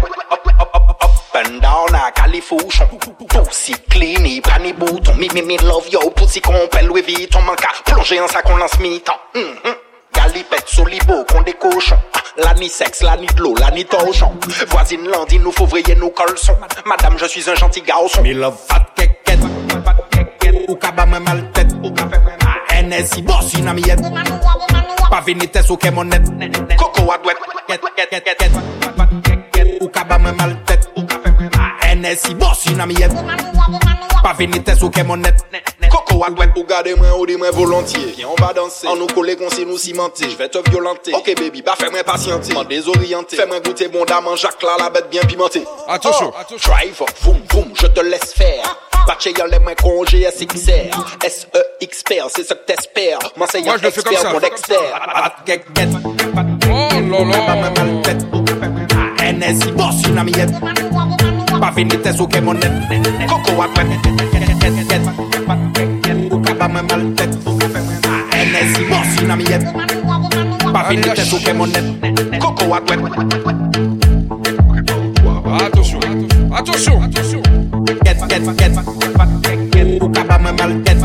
and down a califouchon Pussy clean, y pas ni bouton Mi mi mi love yo, pussy compel Louis Vuitton manque à plonger en sac on lance mi-temps Mhm. Galipette, solibo, qu'on des cochons La ni sexe, la ni de l'eau, la ni torchon. Voisine Landine, nous faut vrayer nos colsons. Madame, je suis un gentil garçon. Me love fat keket. Ou kaba me mal tête. NSI boss in am yet Pa vini tes ou ke mon net. Koko Mwen si bosi nan mi ev Pa veni tes ou ke monet Koko agwet Ou gade mwen ou di mwen volantye Vien on va danse An nou kole konse nou simante Jve te violante Ok baby ba fe mwen pasyante Mwen dezoriente Fe mwen goute bonda man jak la la bet bien pimente Atosho ah, Driver Voum voum je te lese fer Bache yon les mains con GSXR S-E-X-P-R, c'est ce que t'espères. Moi c'est un expert, mon Dexter. Oh lolo. Ah, NSI boss une amiette Pa vini te souke monet Koko atwet Ou kaba mwen mal tet Ene si morsi nan miyet Pa vini te souke monet Koko atwet Atosyon Atosyon Ou kaba mwen mal tet.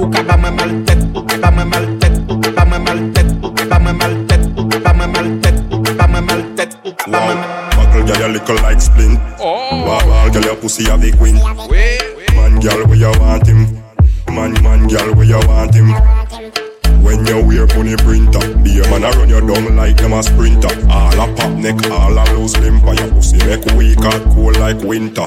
Ou kaba bon, mwen mal tet. Ou kaba mwen mal tet. Ou kaba mwen mal tet. Ou kaba mwen mal tet. Ou kaba mwen mal tet. Ou kaba mwen mal tet. Ou ka ba mwen mal Buckle girl, you little like splint. Oh. Ball girl, your pussy have the queen. Man, girl, where you want him? Man, man, girl, where you want him? When you wear bunny printer, be a man a run you down like them a sprinter. All a pop neck, all a loose limper. Your pussy make weak and cold like winter.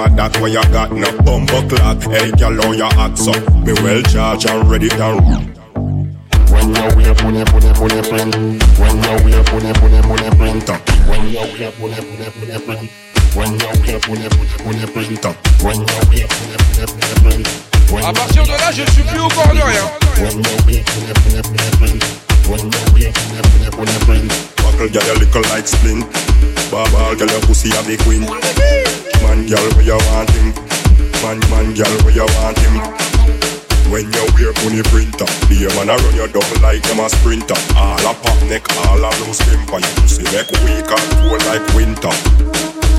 of that what you got now Bumbo clock, hey girl, how you act up Me well charged and ready down when you wear bunny, bunny, bunny print When you wear bunny, bunny, bunny printer When you wear print When you wear bunny, bunny, bunny printer When you wear print À partir de là, je ne suis plus au rien. Buckle girl, you little like girl, your pussy the queen. Man, girl, where you want him? Man, man, girl, where you want him? When you wear a a run you down like them a sprinter. All a pop neck, all a loose limper. Your pussy make weak and cold like winter.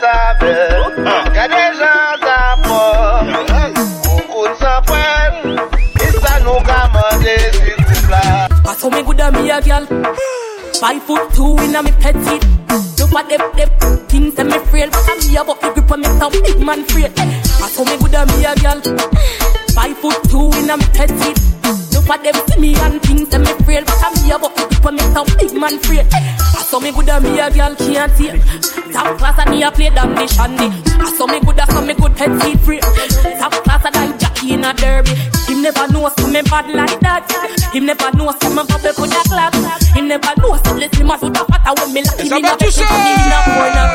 ça oh. belle Y'a des gens ça pomme Coucou sans poêle Et ça nous commande s'il vous plaît I saw me good at me a girl. Five foot two in a me petite. Look at them, them things that me frail. But I'm here, but the grip on me some big man frail. I saw me good at me a girl. Five foot two in a me petite. Look at them see me and things that me frail. But I'm here, but grip on me some big man frail. I saw me good at me a girl can't see. Top class and me a play down the shandy. I saw me good at some me good petite free. Top class and I jockey in a derby. Him never know some me bad like that. Him never know some me bubble could a clap. Him never know some listen my foot a fatter when me like him in a bed. Me in a corner.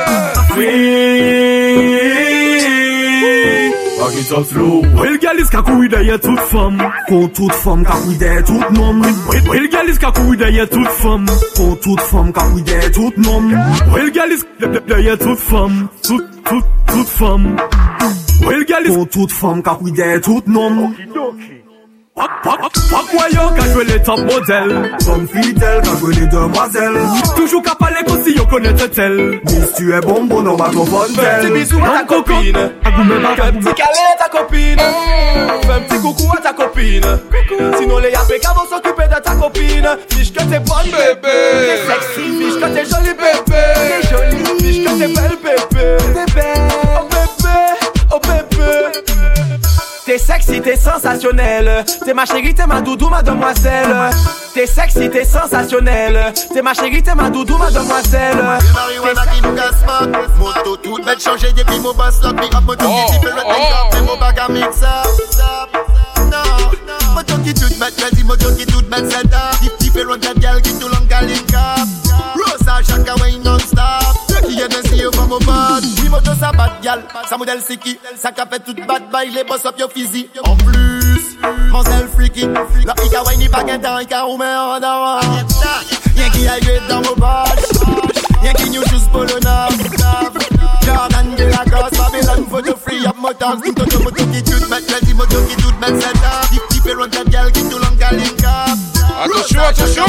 Back it up slow. Well, girl is kakou with a toute femme. Kon toute femme kakou with toute nom. Well, well, girl is kakou with a toute femme. Kon toute femme kakou with toute nom. Well, girl is derrière toute femme. Toute, toute, toute femme. Well, girl, pour toute femme qui a pris tout nom. Pak, pak, pak ka le top model? Son fidel ka jwe le demoiselle Toujou ka pale kon si yo konete tel Mis tu e bonbon an baton fondel Fem ti bizou a ta kopine Fem ti kale a ta kopine Fem ti koukou a ta kopine Sinon le yape ka von s'okupe de ta kopine Fiche ke te bon bebe sexy. Fiche ke te joli bebe Te joli Fiche ke te bel bebe Bebe T'es sexy, t'es sensationnel. T'es ma chérie, t'es ma doudou, ma demoiselle. T'es sexy, t'es sensationnel. T'es ma chérie, t'es ma doudou, ma demoiselle. Marijuana qui nous casse pas. Moto toute bête changer depuis mon boss lock me up. Moto qui diffère le tank top. Mais mon bag à mix up. No, no. qui toute bête, vas-y moto qui toute bête, c'est top Différentes gal qui tout long up Rosa, chaka way a modèle c'est qui? Qui toute bad by les boss up yo physique En plus, mansel freaky. La pique a ni pas qu'un temps ou mais en qui a eu dans mon badge. Y'a qui nous choose pour le nav Jordan de la Babylon photo free up moto qui tout moto qui tout Deep deep gal qui tout cap Attention, attention!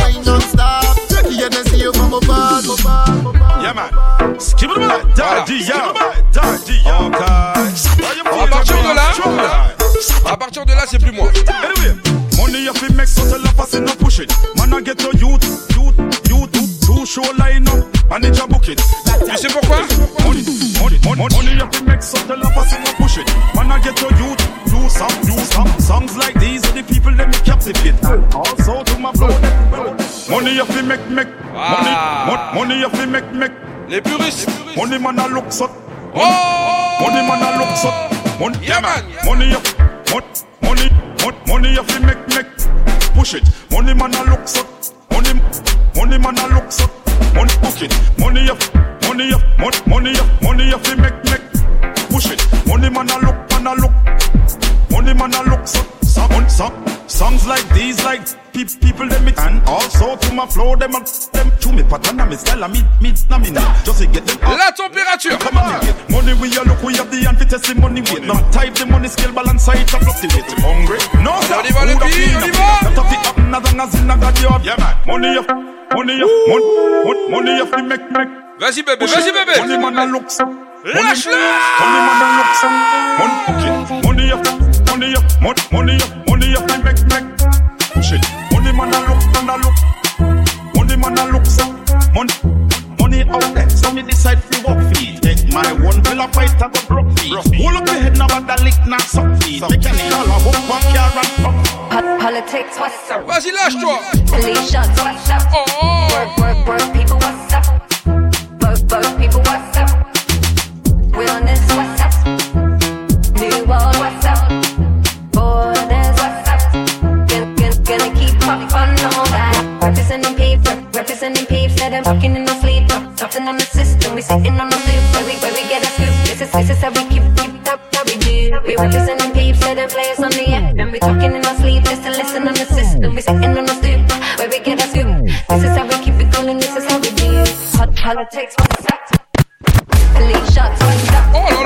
Yeah, man. It up Daddy Daddy À partir de là, à partir de là, c'est plus moi. Money you fi make so tell a pass no push it. Man I get a youth, youth, youth, two show line up, manage a book it. Tu sais pourquoi? Money, money, money, money you fi make so tell a pass no push it. Man I get a youth, do some, do some songs like these are the people that me captivate. Also to my flow. Money you fi make, make, money, mon- money you fi make, make. Les puristes. Money man a look so. Oh! Money man a look so. Money, yeah man. Money mon- money, mon- money you fi make, make. Push it. Money man a look so. Money, money man a look so. Money book it. Money you, money you, mon- money you, money fi make, make. Push it. Money man a look, man a look. Money man a look so. Song, song, songs like these, like pe- people them mix and also to my flow them them to me pattern and me style and me me na me just to get them up. La température. Come on, nigga. Money we a look, we have the hand for testing money weight. No type the money scale balance side to fluctuate. Hungry? No sir. On y va, les up filles, on y va. Not of it up, not as in a god. Yeah man. Money up, money up, mon- mon- money up, we make make. Vas-y bébé, vas-y bébé. Money man a look so. Lâche-le. Money man a look so. Money okay. Money up, money up, mon- money up, money up, we make make. Push it. Money man a look, man a look. Money man a look so. Money. Money out there, so me decide to walk feet. Take my one pill of fight, I go broke feet. Hold up your head, now but the lick not suck feet. Take any all a hook, one car and fuck. Politics, what's up? Vas-y, lâche-toi. Police shots, what's up? Work, work, work, people, what's up? Work, work, people, what's up? Rep- representing peeps that I'm talking in the sleep. Something on the system, we sitting on the loop. Where we, where we get a scoop. This is, this is how we keep, keep up, how we do. We representing peeps that are players on the app. And we talking in our sleep just to listen on the system. We sitting on the stoop, where we get a scoop. This is how we keep it going, this is how we do. Hot politics, what's up? Police shots, what's up?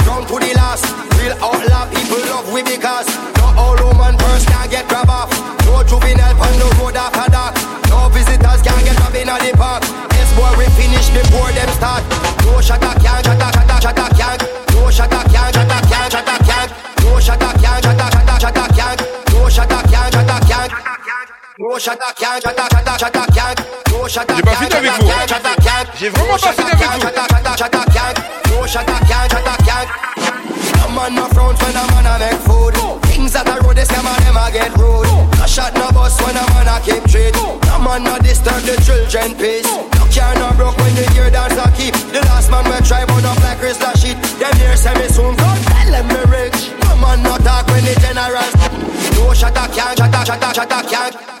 J'ai pas fini avec vous. J'ai vraiment pas fini avec vous. Things that I road, this scammer them I get rude. No shot, no bus when a man I keep treat. No man no disturb the children peace. No care no broke when the year dance I keep. The last man we try but no black wrist that shit. Them here say me soon gone. Tell them me rich. No man no talk when the generals. No shot I can't, shot I, shot I, shot I can't.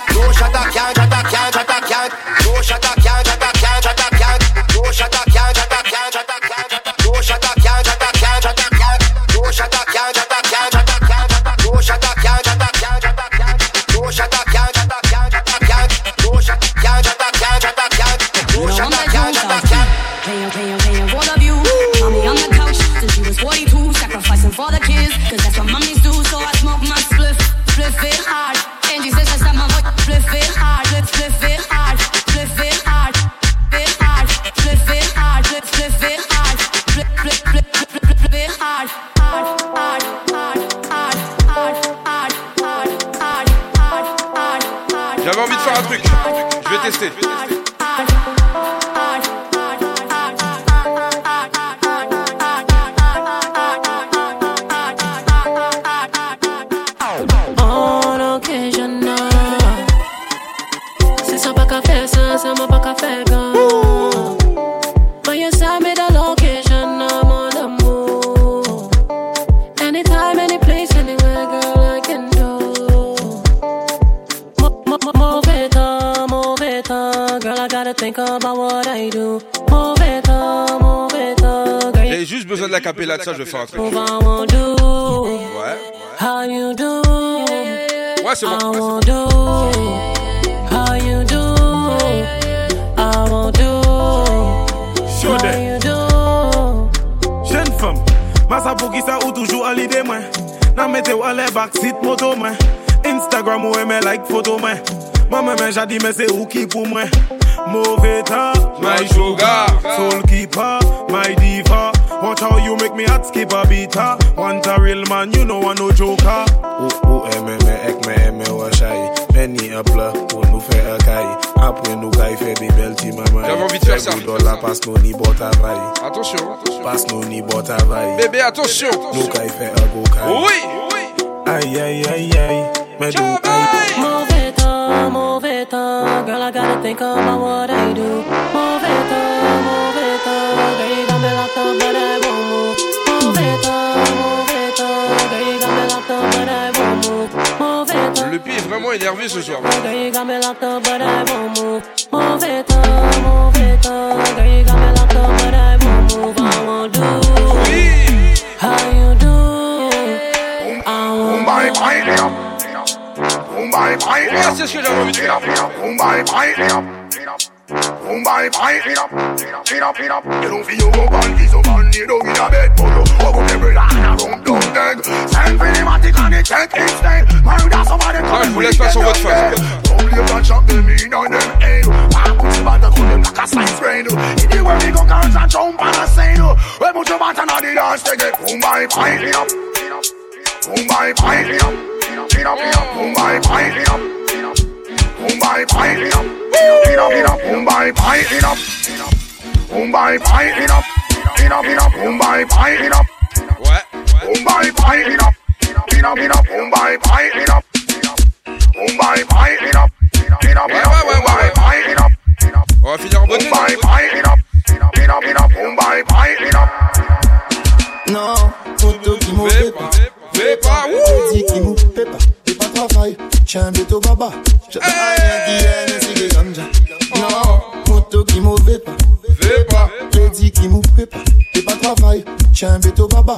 la capella de ça, je vais faire un truc. Ouais. How you do? Ouais, c'est bon. Ouais, bon. How you do? I won't do. Show them. Jeune femme, masa pou ki sa ou toujou alide mwen. Nan mete ou ale baksit moto mwen. Instagram ou eme like foto mwen. Mwen mwen mwen jadi mwen se ou ki pou mwen. Mouve tan, my sugar. Sol ki pa, my diva. Watch how you make me hot skip a beat. ah. Want a real man, you know I no joker. Ou ou eme me ek me eme wachai Meni a pla pou nou fe akay Apre nou kay fe de bel ti mamay J'avais envie de faire ça. dola pas nou ni bot avay Attention, attention. Pas nou ni bot avay Bébé, attention. Nou kay fe a go kay Oui, Ay ay ay ay Me do ay Mauvais temps, mauvais temps, girl, I gotta think about what I do. Mauvais temps, Le pied est vraiment énervé ce soir. Oui. Ah, c'est ce que j'avais envie de faire. Mumbai pipe it up, it up, it up. You don't feel you go on, kiss up on, you don't in a bed, but you walk up every line around down dead. Send for the matic and the check instead. Murder some of them je vous laisse pas sur votre face. Don't you can shot them in on them aim. Why put you back, cut them like a slice brain. Anywhere we go, girls and jump and a say, we put your back on the dance, take it. Mumbai pipe it up, Mumbai pipe it up, it up, it up, Mumbai pipe it up. boom bye bye it up, it up, it up, boom bye bye it On. Non, tout qui m'ouvre pas, pas, ouh. Tout qui m'ouvre pas. Fais pas travail, tiens béto baba. Te rien qui est, c'est que ça. Non, photo qui m'ouvre pas. Fais pas. Qui m'ouvre pas. Fais pas travail, tiens béto baba.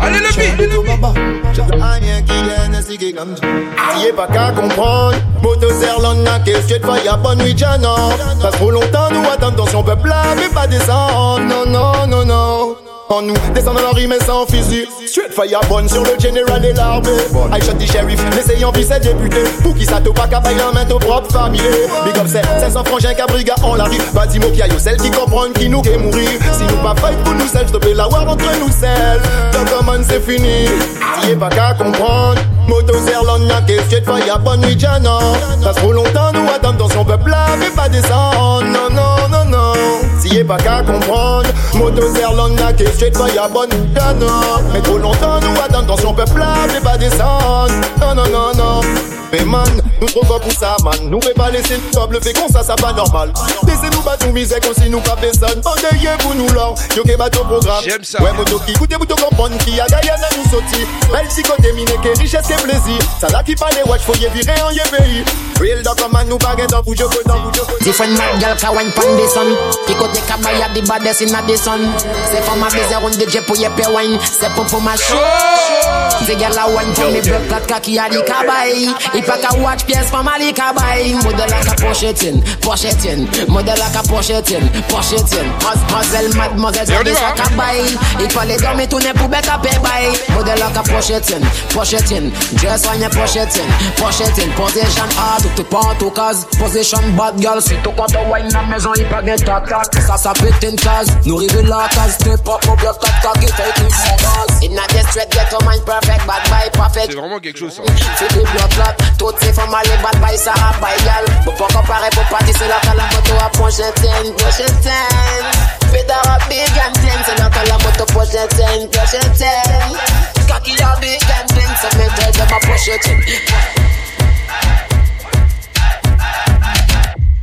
Allez le pas qu'à comprendre. Moto n'a question de faille à bonne nuit Pas trop longtemps nous attendons si on peut mais pas descendre Non non non non en nous, descend dans la rime et sans fusil. Straight fire bonne sur le général et l'armée. I shot the sheriff, l'essayant puis c'est député Pour qui ça te pas qu'à bailler en main au propre famille Big up c'est 500 frangins qu'à briga en la rue. Pas dit mot qu'il y a celle qui comprennent qui nous qu'est mourir. Si nous pas fight pour nous seuls, stopper la war entre nous seuls. Donc comment c'est fini. Si est pas qu'à comprendre Moto Zerland n'a que straight fire bonne nuit Jana. Pas trop longtemps nous attendons son peuple là mais pas descendre. Non non Si pas qu'à comprendre Moto Zerland n'a que straight fire bonne Jana Mais trop longtemps nous attendons son peuple là mais pas descendre Non non non non mais man, nous trop pas pour ça, man. Nous pouvons pas laisser le top, le fait comme ça, ça pas normal. Laissez-nous battre, nous misère comme si nous pas personne. Endeuillé pour nous, là. Yo qui bat au programme. J'aime ça. Ouais, moto qui goûte, vous comprendre qui a gagné à nous sauter. Belle psychoté, mine, que richesse, que plaisir. Ça là qui parle, watch, faut y virer en y pays. Real dog, man, nous baguettes en bouge, dans bouge, Different mad girl can wine pon the sun. Pick out the baddest in the sun. Say for my busy on the jet pour y pay wine. Say pour pour ma show. The girl a wine for me blood clot cocky a the cabay. If I can watch PS for my cabay. Model like a pochetin, pochetin. Model like a pochetin, pochetin. Mademoiselle, mademoiselle, Et on y ça va, hein. cabay. Il fallait dormir tourner pour bec à pay bay. Model like a pochetin, pochetin. Dress your pochetin, pochetin. Position hard, tout pas en tout case. Position bad girl, si tout compte wine dans la maison, il pas gain tac tac. ça, ça pète une case. Nourris de la case, t'es pas pour bloc, t'as t'as qui fait une fondasse. In a district, get to mind perfect, bad boy perfect. C'est vraiment quelque chose, ça. Fais des blocs là, toutes ces femmes aller bad boy, ça a baïgal. Pour pas comparer, pour pas dire, tisser la cala, moto à prochaine ten, prochaine ten. Pédara big and ten, c'est la cala, moto prochaine ten, prochaine ten. Kaki la big and ten, c'est mes dreads, ma prochaine ten.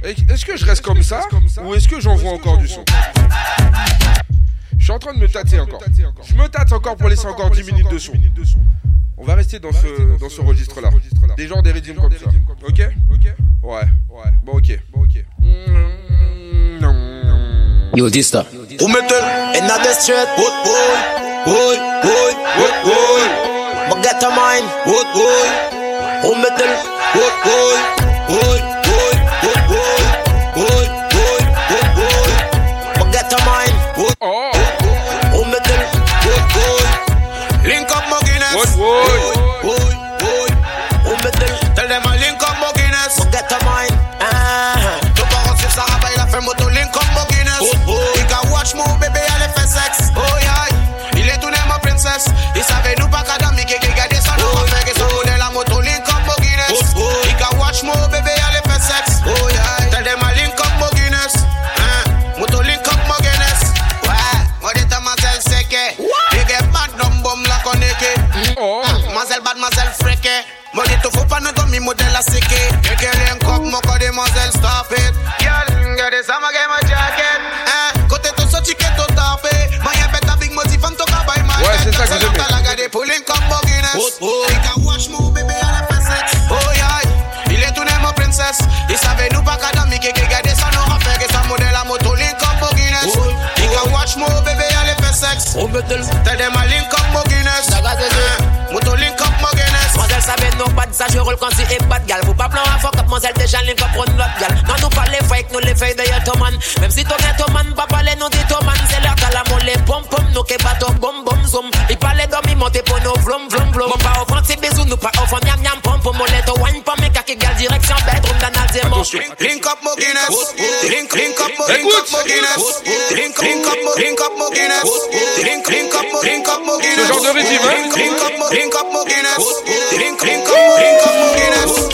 Est-ce que je reste comme ça ou est-ce que j'envoie encore du son Je suis en train de me tâter encore. Je me tâte encore pour laisser encore 10 minutes de son. On va rester dans ce, dans ce registre-là. Des genres des rythmes comme ça. Ok Ouais. Bon, ok. Yo, Dista. Who metal? In the street. Wood boy, boy, boy, wood boy. But get a mind. Wood boy. Who metal? Wood sexe. Tell them I link up my Guinness. Uh-huh. Moto link up my Guinness. Mademoiselle savait non pas de ça, je roule quand c'est et pas de. Faut pas plan à fuck up, mademoiselle déjà link up prendre notre gal. Quand nous parle fake, nous les feuilles de yotoman. Même si ton yotoman, pas parler nous dit toman. C'est l'heure qu'à la molle, pom pom, nous qui battons bom bom Guinness. Link, link up link up my Guinness. Link, link up link up my Guinness. Link, link up link up my Guinness. Ce genre de rythme, hein Link, link up link up my Guinness. Link, link up link up Guinness.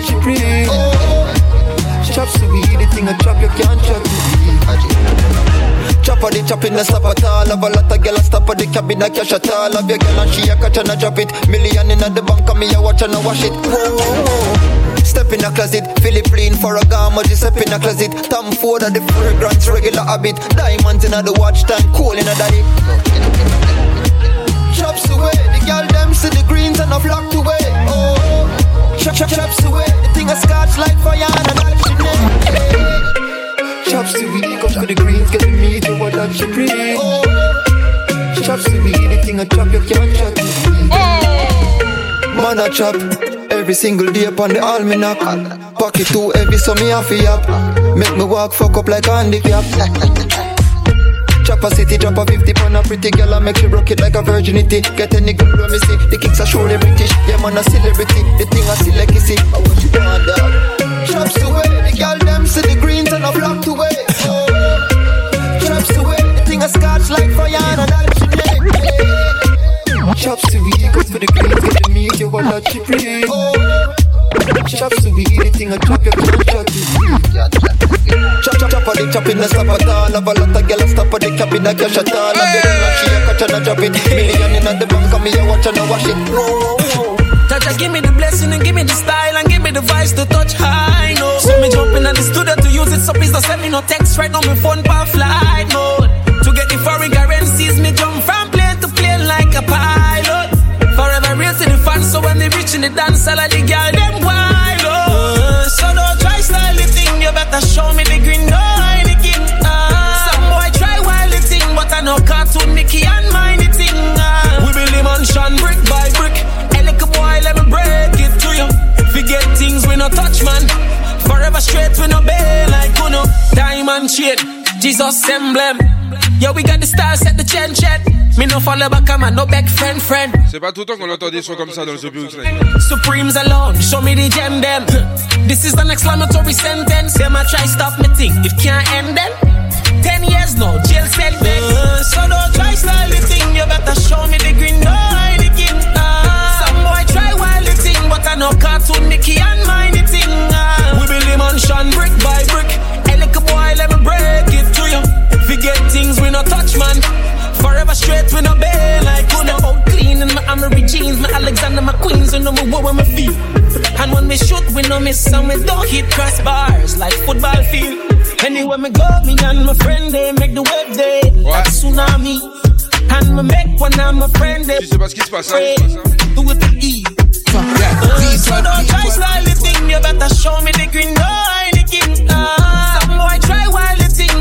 What she bring. Oh, chops away, the thing a chop, you can't chop it. Chop of the chop in the stop at all. Have a lot of girl a stop at the cabin a cash at all. Have your girl and she a catch and a drop it. Million in the bank and me a watch and a wash it. Whoa, whoa, whoa. Step in a closet, Philipp Plein for a gamma, just step in a closet. Tom Ford at the fragrance, regular habit. Diamonds in the watch time, cool in a daddy. Chops away, the girl them see the greens and a flock away. Oh, chop chop away, the thing a scotch like fire and a that she name. Chops away, come for the greens, get the meat, what that she bring. Oh, chops away, the thing a chop, you can't chop. Man a chop. Every single day upon the almanac Pocket too heavy so me have to yap Make me walk fuck up like handicap Chop a city, drop a 50 pound a pretty girl and make she rock it like a virginity. Get any girl when me see The kicks are surely British. Yeah man a celebrity The thing I see like see. I want you want that. Chops away The girl them see the greens and a flock away oh. Chops away The thing I scotch like fire and a that to weed, goes for the greens, get the meat, you want that she bring. Oh. Chops to the thing a chop, you can't chop. Chop, chop, chop, on the chop in the stop at all. Have a lot of girls stop at the cap in the cash at all. And the girl she a catch and a drop it. Million in the bank, and me a watch and a wash it. Jaja, give me the blessing. and give me the style and give me the voice to touch high note. So me jumping at the studio to use it, so please don't send me no text right now. My phone pa flight mode. To get the foreign currencies, me jump from plane to plane like a pilot. So when they reach in the dance, all of the girl them wild. Oh. So don't try style the thing, you better show me the green, no Heineken. Ah. Some boy try wild the thing, but I know cartoon Mickey and mine the thing. Ah. We build the mansion brick by brick. And like a boy, let me break it to you. Forget things we no touch, man. Forever straight, we no bail like Kuno. Diamond chain, Jesus emblem. Yo, we got the stars at the chen chen. Me no follow back, I'm a no back friend friend. C'est pas tout le temps qu'on entend des sons comme ça dans le The Big Supremes alone, show me the gem them. This is an exclamatory sentence. Them I try stop me thing, it can't end them. Ten years no jail sentence. Uh, so don't try style the thing, you better show me the green, no Heineken. Uh, some boy try wild the thing, but I know cartoon Mickey and mine the thing. Uh, we build the mansion brick by brick. And like a boy, let me break it to you. Forget things we no touch, man. Forever straight, we no bail like Uno. Out clean in my Amiri jeans, my Alexander my McQueen's, you know me what me feel. And when we shoot, we no miss, and we don't hit crossbars like football field. Anywhere me go, me and my friend they make the wave day like tsunami. And me make one of my friend they Tu sais pas ce qui se passe, hein? do it with E. Yeah, Uh, so don't try slightly thing, you better show me the green, no Heineken. Uh, some boy try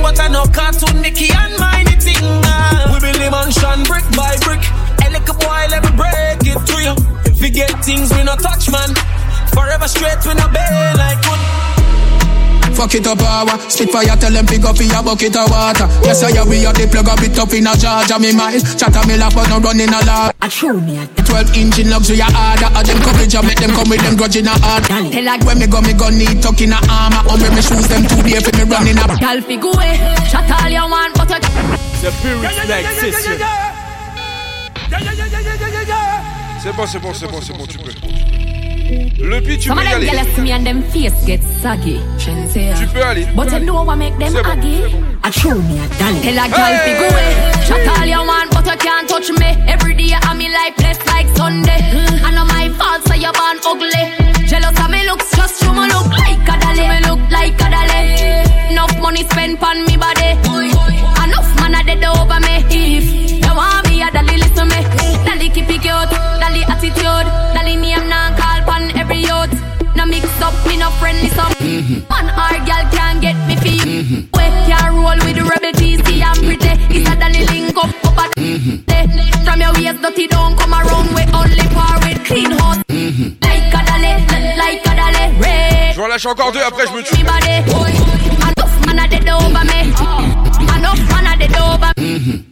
but I know cartoon Mickey and mine the thing. Uh, we build the mansion brick by brick. And like a boy, let me break it to you. If we get things we no touch, man. Forever straight, we no bail like wood. Fuck it up power. Spit fire tell them pick up in a bucket of water. Yes I we are the plug up it up in a Georgia. Me mind Chatter me laugh but no running a lot I show me 12 inch in luxury harder. And them coverage I make them come with them grudge in a heart When me go me go need tuck in a armor. On me me shoes them too dear for me running a Girl fi go away. Shut all you want but I The Piwyx Next Session. C'est bon, c'est bon, c'est bon, c'est bon, tu peux. Le pitch, tu Some peux of y them aller. girls see me and them face get saggy. Tu peux aller. But you know what make them bon. aggy? I show me a dolly. Tell a girl Hey! go away. Shut all you want, but you can't touch me. Every day I'm me life blessed like Sunday. Hmm. I know my fault, so you born ugly. Jealous of me looks, just you me look like a dolly. Me look like a dolly. Enough money spent on me body. Enough man a dead over me. If you want me a dolly, listen me. Hmm. Dolly keep it cute, dolly attitude, me no friendly some. Mm-hmm. Man or girl can't get me feel. Mm-hmm. We can roll with the rebel TC and pretty. It's a dolly link up up at mm-hmm. From your waist dirty don't come around. We only par with clean house. Mm-hmm. Like a dolly, like a dolly. Red. Je vais en lâcher encore deux, après je me tue. Me body. Enough man a dead over me. Enough man a dead over me.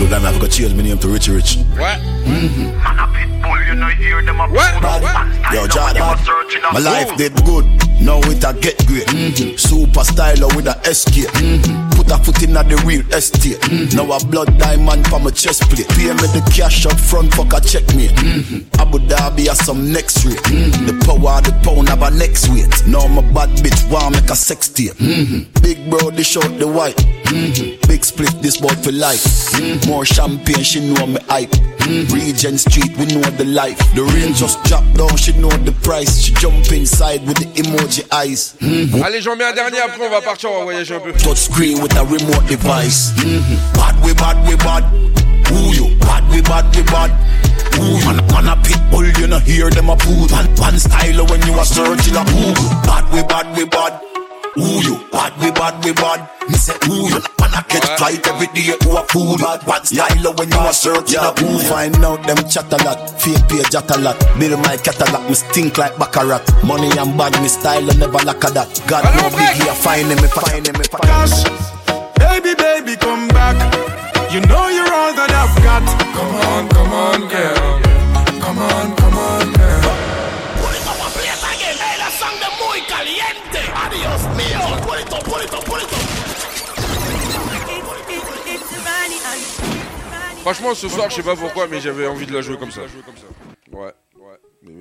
Look, I'm have to change my name to Richie Rich. What? Mhm. My pitbull, you no hear them a pull back. What? What? Yo, Jordan, my life did good. Now it a get great. Super styler with a escape. Put a foot in at the real estate. Now a blood diamond for my chest plate. Pay me the cash up front, fuck a check me. Abu Dhabi has some next rate. Mhm. The power of the pound have a next weight. Now my bad bitch want make a sex tape. Big bro, dish out the white. Mhm. Big split, this boy for life. More champagne, she know me hype. Hmm. Regent Street, we know the life. The rain just drop down, she know the price. She jump inside with the emoji eyes. Hmm. Allez, j'en mets un dernier, après on va partir, on va voyager un peu. Touch screen with a remote device. Hmm. Bad we bad we bad. Who you? Bad we bad we bad. You? Man, man a pit bull, you know hear them a poo. One, one style when you a searching a you? Bad we bad we bad. Who you? Bad we bad we bad. Me say who you? Man a catch flight every day who a fool. Bad one style oh, when you a searching a who. Find out them chat a lot, fake page chat a lot. Build my catalog, me stink like baccarat. Money and bad, me style and never lack of that. God no big here, find him, me find him, me him. Baby, baby, come back. You know you're all that I've got. Come on, come on, girl. Come on, come Franchement, ce soir, je sais pas pourquoi, mais j'avais envie de la jouer comme ça. Ouais, ouais, mais,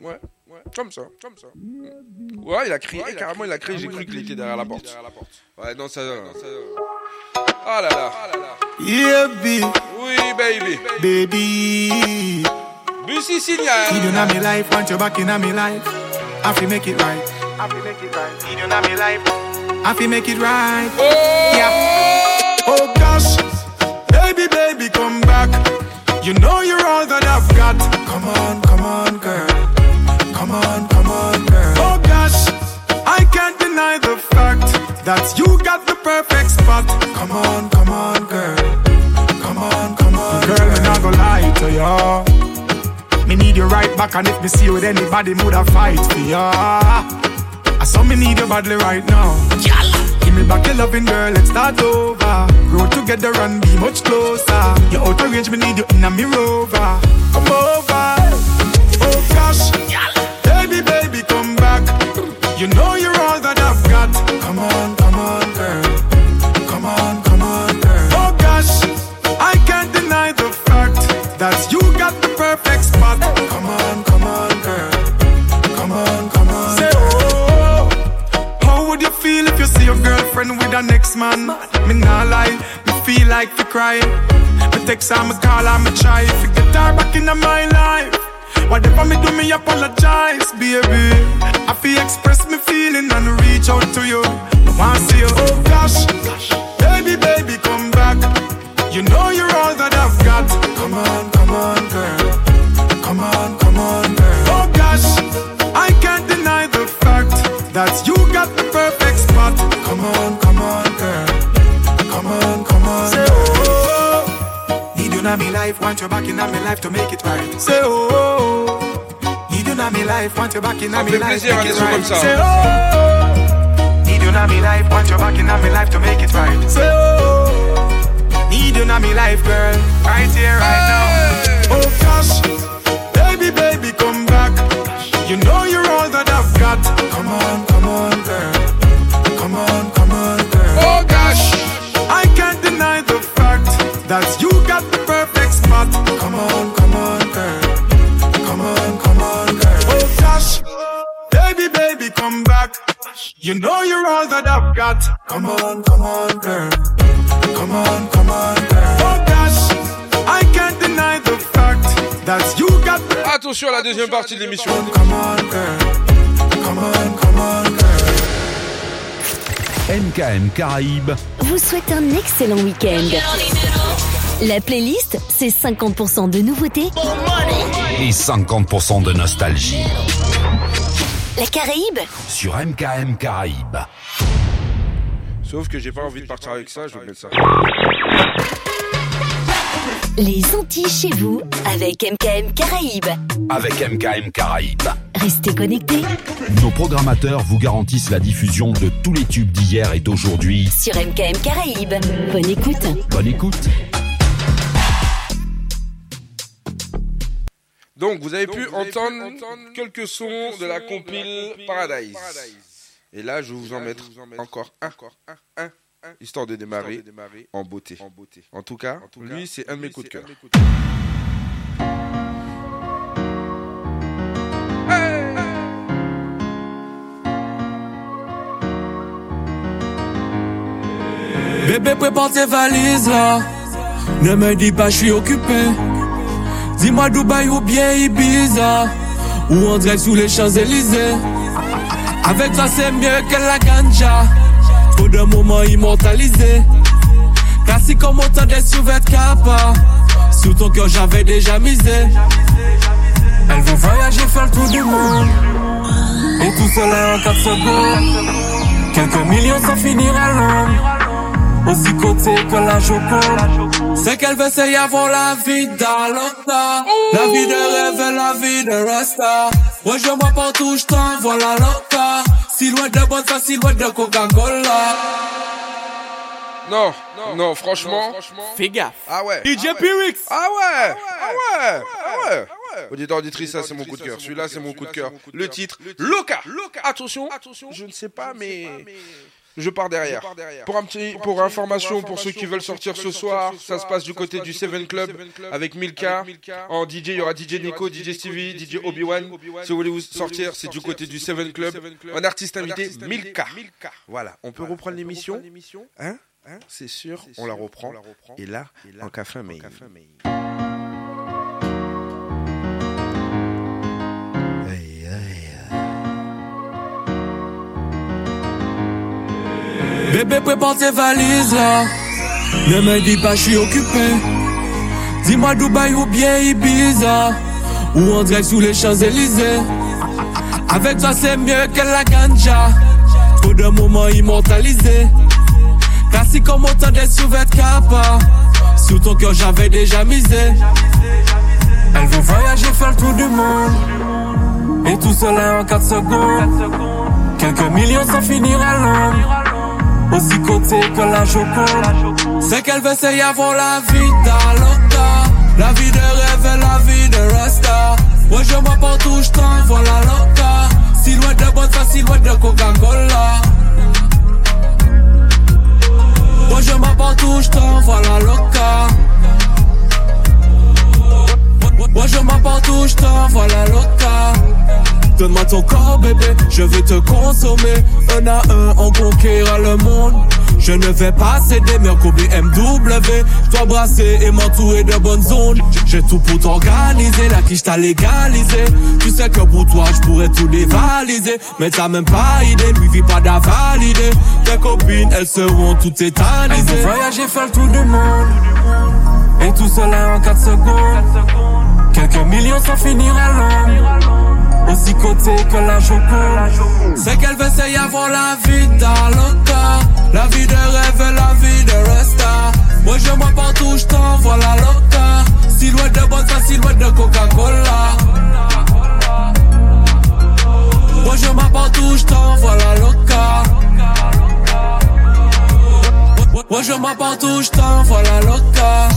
mais- ouais, ouais, comme ça, comme ça. Ouais, il a crié, carrément, il a crié, j'ai cru qu'il était derrière la porte. Ouais, non, ça. ça- Ah là là. Yeah, baby. Oui, baby. Baby. Bussy signal. Need you in my life, want you back in my life. I fi make it right. I fi make it right. You in my life. I fi make it right. Yeah. Oh gosh, baby, baby, come back. You know you're all that I've got. Come on, come on, girl. Come on, come on, girl. Oh gosh, I can't deny the fact that you got the perfect spot. Come on, come on, girl. Come on, come on, girl. I'm not gonna lie to ya. Me need you right back, and if me see you with anybody, would I fight for ya? I saw me need you badly right now. Give me back your loving girl, let's start over. Grow together and be much closer. You're out of range, me need you in a rover. Come over. Oh gosh, baby, baby, come back. You know girlfriend with the next man? Me nah lie, me feel like to cry. Me text her, me call her, me try to get her back in my life. Whatever me do, me apologize, baby. I feel express me feeling and reach out to you. I want to see you. Oh gosh, baby, baby, come back. You know you're all that I've got. Come on, come on, girl. Come on, come on, girl. Oh gosh, I can't deny the fact that you got you in my life, want you back in my life to make it right. Say oh, need you in my oh, life, want you back in my life to make it right. Say oh, need you in my life, want you back in my life to make it right. Say oh, need you in my life, girl, right here, right now. Oh gosh, baby, baby, come back. You know you're all that I've got. Come on, come on, girl. Come on, come on, girl. Oh gosh, I can't deny the fact that you come back. You know you're all that I've got. Come on, come on, girl. Come on, come on, girl. Oh gosh, I can't deny the fact that you got the Attention à la deuxième partie de l'émission. Come on, girl. Come on, come on, girl. MKM Caraïbes vous souhaite un excellent week-end. La playlist, c'est 50% de nouveautés. et 50% de nostalgie La Caraïbe, sur MKM Caraïbes. Sauf que j'ai pas envie de partir avec ça, je vais mettre ça. les Antilles chez vous, avec MKM Caraïbes. Avec MKM Caraïbes, Restez connectés nos programmateurs vous garantissent la diffusion de tous les tubes d'hier et d'aujourd'hui. sur MKM Caraïbes. Bonne écoute. Bonne écoute. Donc, vous avez pu entendre quelques sons de la compile Paradise. Et là, je vais vous en mettre encore un, un, un, histoire de démarrer en beauté. En tout cas, lui, c'est un de mes coups de cœur. Bébé, prépare tes valises là. Ne me dis pas, je suis occupé. Dis-moi Dubaï ou bien Ibiza. Ou on drive sous les Champs-Élysées. Avec toi, c'est mieux que la ganja. Trop de moments immortalisés. Classique comme autant des sous-vêtements kappa. Sous ton cœur, j'avais déjà misé. Elle veut voyager, faire le tour du monde. Et tout cela en 4 secondes. Quelques millions sans finir à. Aussi côté que la Joconde. C'est qu'elle veut essayer avant la vie d'Alanta. La vie de rêve et la vie de Rasta. Rejoins-moi partout, je t'envoie la loca. Silhouette de bonne face, silhouette de Coca-Cola. Non, non, franchement. Fais gaffe. Ah ouais. DJ Pyrix. Ah ouais. Ah ouais. Ah ouais. Auditeur, auditrice, ça c'est mon coup de cœur. Celui-là c'est mon coup de cœur. Le titre, Loca. Attention, je ne sais pas, mais je pars derrière. Pour un petit, pour information, pour ceux qui veulent sortir ce soir, ça se passe du côté du Seven Club avec Milka. En DJ, il y aura DJ Nico, DJ Stevie, DJ Obi-Wan. Si vous voulez vous sortir, c'est du côté du Seven Club. Un artiste invité, Milka. Voilà, on peut reprendre l'émission. Hein C'est sûr, on la reprend. Et là, en café, mais. Bébé, prépare tes valises là. Ne me dis pas, je suis occupé. Dis-moi Dubaï ou bien Ibiza. Ou direct sous les Champs-Élysées. Avec toi, c'est mieux que la ganja. Trop de moments immortalisés. Classique comme autant des sous-vêtements capa. Sur ton cœur, j'avais déjà misé. Elle veut voyager, faire le tour du monde. Et tout cela en 4 secondes. Quelques millions sans finir à l'ombre. Aussi côté que la Joconde. C'est qu'elle veut y avoir la vie d'Aloca. La vie de rêve et la vie de Rasta. Ouais, je m'apporte où je t'envoie la loca. Silhouette de bonne silhouette de Coca-Cola. Ouais, je m'apporte où je t'envoie la loca. Ouais, je m'apporte où je t'envoie la loca. Donne-moi ton corps, bébé, je veux te consommer. Un à un, on conquérera le monde. Je ne vais pas céder, Kobe MW. Je dois brasser et m'entourer de bonnes zones. J'ai tout pour t'organiser, la quiche t'a légalisé. Tu sais que pour toi, je pourrais tout dévaliser. Mais t'as même pas idée, lui vit pas d'avalider. Tes copines, elles seront toutes étanisées. Elles voyager, faire le tour du monde. Et tout cela en 4 secondes. Quelques millions sans finir à l'ombre aussi côté que la Joconde. C'est qu'elle veut essayer avoir la vie d'Aloca. La vie de rêve la vie de Resta. Moi je m'en partout, je t'envoie la loca. Silhouette de bonne silhouette de Coca-Cola. Moi je m'en partout, je t'envoie la loca. Moi je m'en partout, je t'envoie la loca.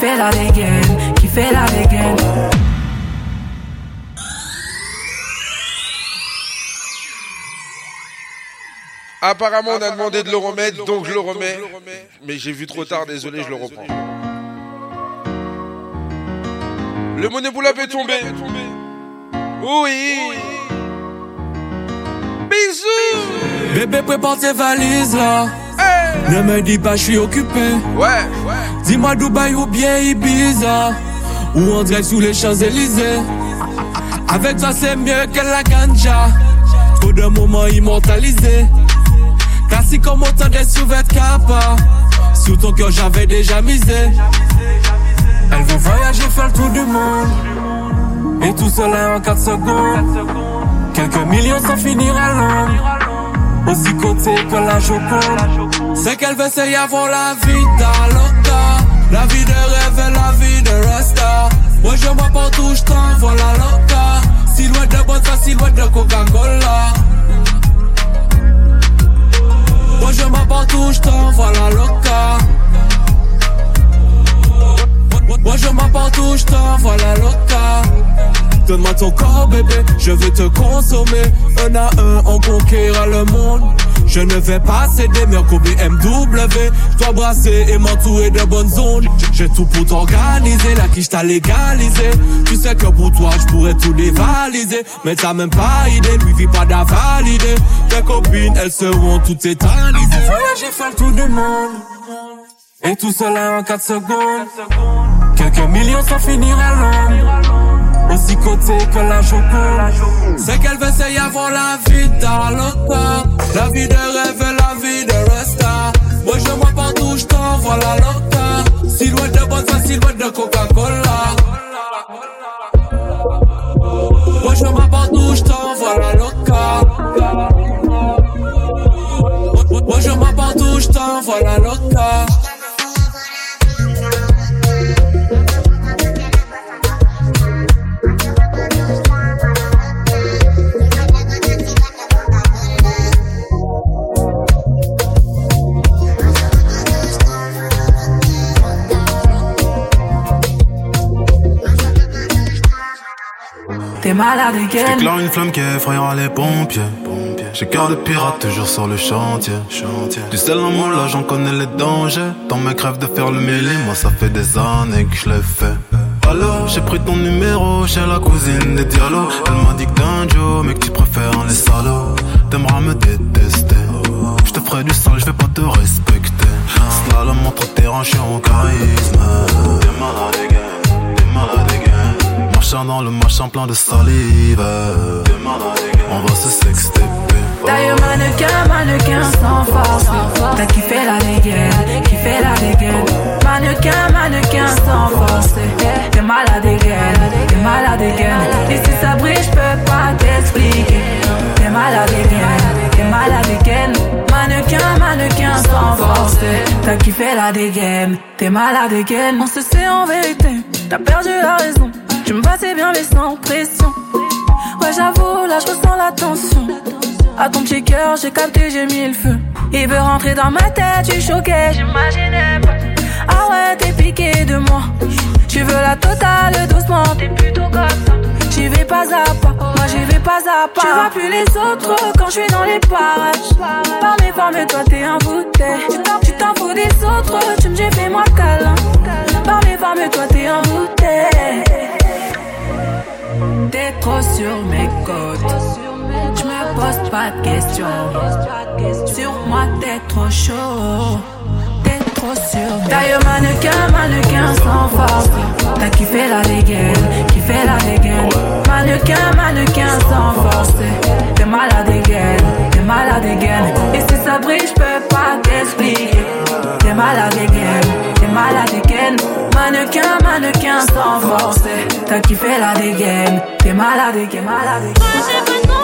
Fait la dégaine, qui fait la dégaine. Apparemment, on a demandé de le remettre, donc je le remets. Mais j'ai vu trop tard, désolé, je le reprends. Le monnaie boule est tombé. Oui. Bisous. Bébé, prépare tes valises là. Ne me dis pas, je suis occupé. Ouais, ouais. Dis-moi Dubaï ou bien Ibiza. Ou direct sous les Champs-Élysées. Avec toi, c'est mieux que la ganja. Trop de moments immortalisés. Classique comme autant des sous-vêtements capa. Sous ton cœur, j'avais déjà misé. Elle veut voyager, faire le tour du monde. Et tout cela en 4 secondes. Quelques millions sans finir à l'ombre aussi côté que la Joconde. C'est qu'elle veut essayer avoir la vie d'Aloca. La vie de rêve et la vie de Rasta. Moi je vois partout, je t'envoie la loca. Silhouette de bonne silhouette de Coca-Cola. Moi je m'apporte où je t'envoie la loca. Moi je m'apporte où je t'envoie la loca. Donne-moi ton corps, bébé, je veux te consommer. Un à un, on conquérera le monde. Je ne vais pas céder, Kobe MW. Je dois brasser et m'entourer de bonnes zones. J'ai tout pour t'organiser, la quiche t'a légalisé. Tu sais que pour toi, je pourrais tout dévaliser. Mais t'as même pas idée, lui vit pas d'avalider. Tes copines, elles seront toutes éternisées. Voyager, faire le tour du monde. Et tout cela en 4 secondes. Quelques millions sans finir à l'ombre aussi côté que la Joconde. C'est qu'elle veut essayer avoir la vie d'Aloca. La vie de rêve et la vie de Resta. Moi je vois partout, je t'envoie la loca. Silhouette de bonne silhouette de Coca-Cola. Moi je vois partout, je t'envoie la loca. Moi je vois partout, je t'envoie la loca. T'es malade again. Une flamme qui effrayera les pompiers. pompiers. J'ai cœur de pirate toujours sur le chantier. chantier. Du sel en là j'en connais les dangers. Ton mec rêve de faire le mêlé, moi ça fait des années que je l'ai fait. Alors, j'ai pris ton numéro chez la cousine des dialogues. Elle m'a dit que t'es un Joe, mais que tu préfères les salauds. T'aimeras me détester. Je te ferai du sale, je vais pas te respecter. Slalom entre terrain, je suis en charisme. T'es malade. T'es malade, Marchant dans le machin plein de salive. On va se sexter. D'ailleurs mannequin, mannequin sans force. T'as kiffé la dégaine, kiffé la dégaine Mannequin, mannequin sans force. T'es malade dégaine, t'es malade dégaine Et si ça brille, j'peux pas t'expliquer. T'es malade dégaine, t'es malade dégaine Mannequin, mannequin sans force. T'as kiffé la dégaine, t'es malade dégaine On se sait en vérité, t'as perdu la raison Tu me passais bien mais sans pression Ouais j'avoue, là je ressens la tension à ton petit cœur, j'ai capté, j'ai mis le feu. Il veut rentrer dans ma tête, suis choqué, j'imaginais pas. Ah ouais, t'es piqué de moi. Tu veux la totale doucement, t'es plutôt comme. J'y vais pas à pas, moi j'y vais pas à pas. Tu vois plus les autres quand je suis dans les parages. Par mes formes, toi t'es bouteille. Tu t'en fous des autres, tu me dis fais-moi câlin. Par mes formes, toi t'es bouteille. T'es trop sur mes côtes. Je me pose pas de questions. Sur moi, t'es trop chaud. T'es trop sur mes D'ailleurs, mannequin, mannequin sans force. T'as kiffé la dégaine, kiffé la dégaine. Mannequin, mannequin sans force. T'es malade dégaine, t'es malade dégaine. Et si ça brille, j'peux pas t'expliquer. T'es malade dégaine, malade dégaine. Mannequin, mannequin sans force. T'as kiffé la dégaine, t'es malade dégaine, malade dégaine.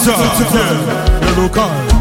Ça, ça, ça, ça,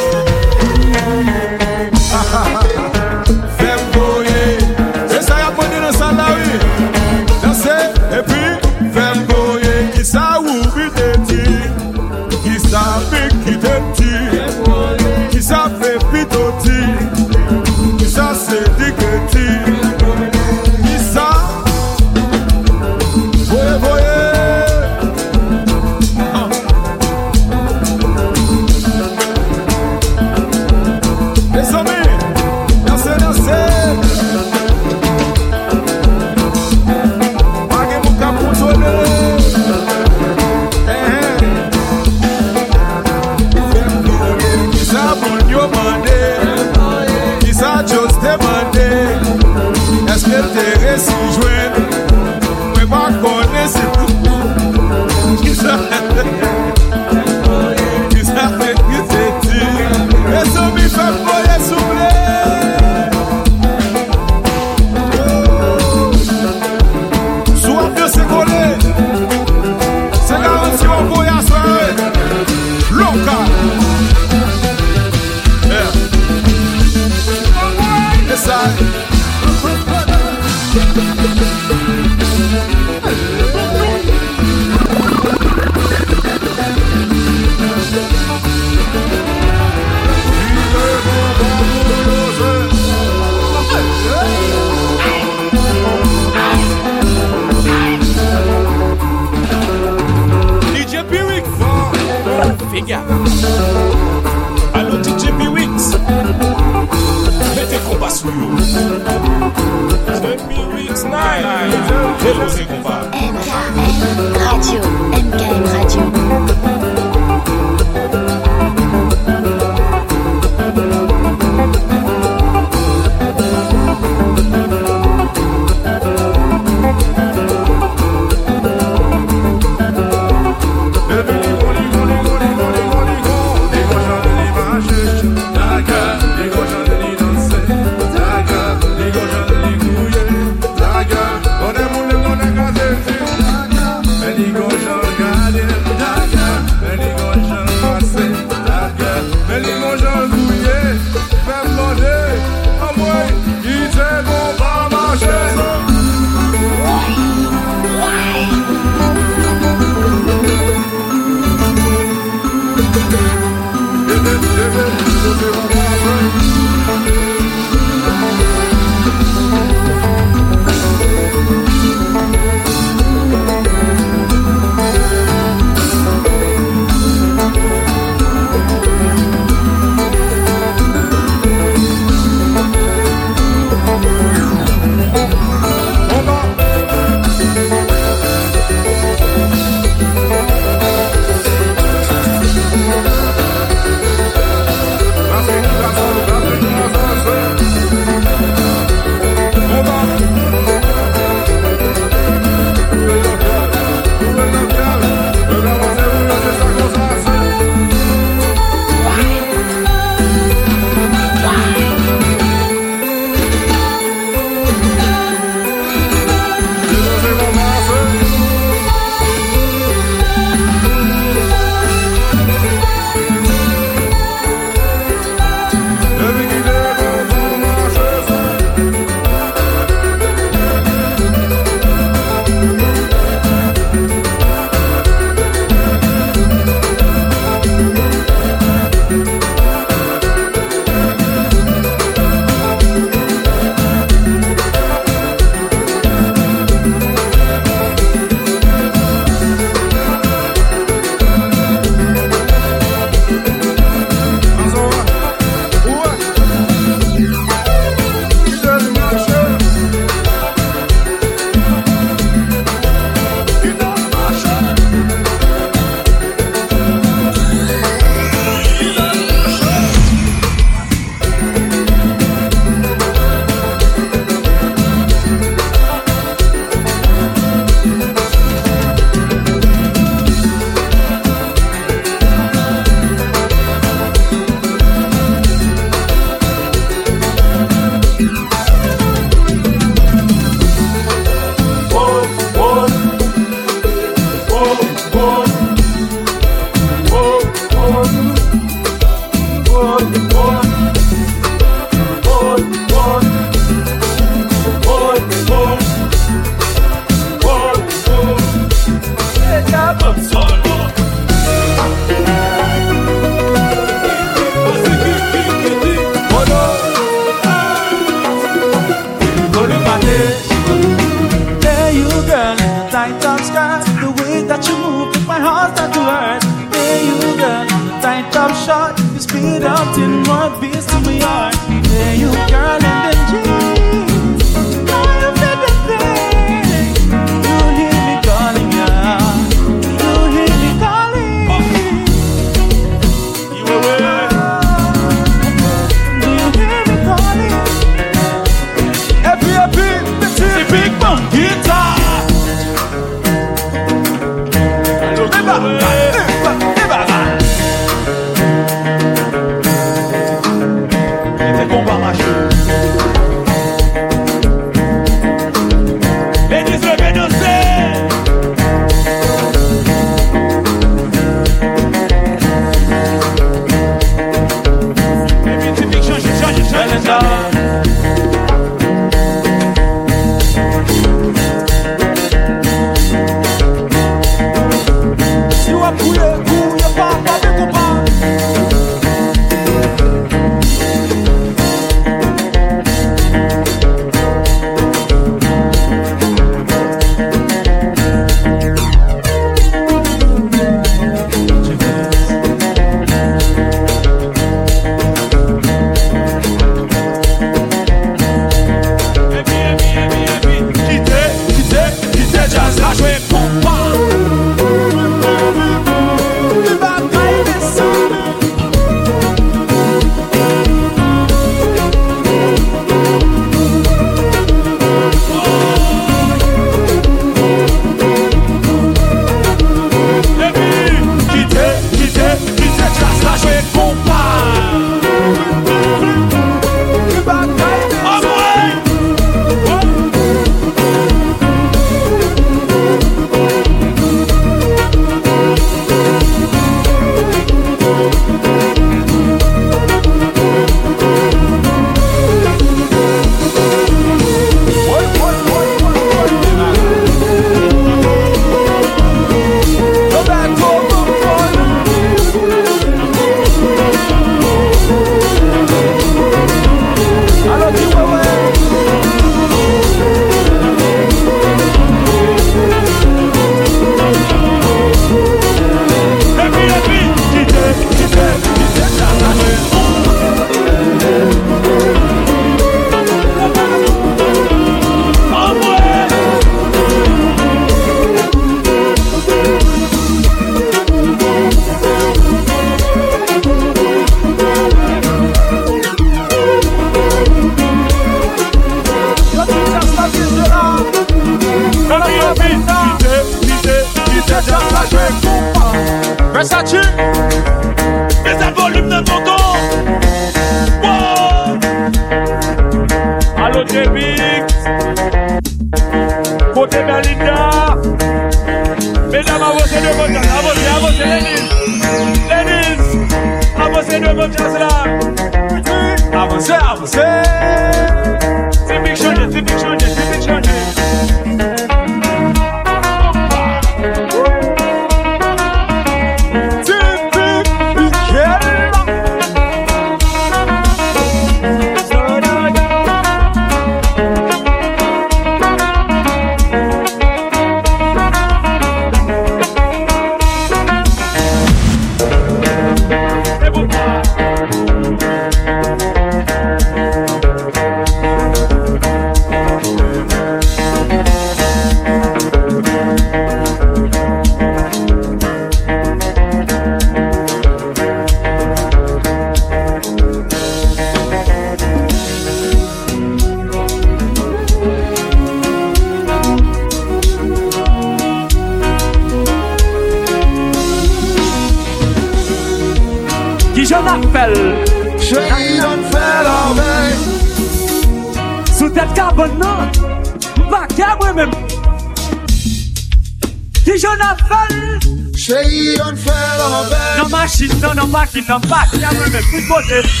moi-même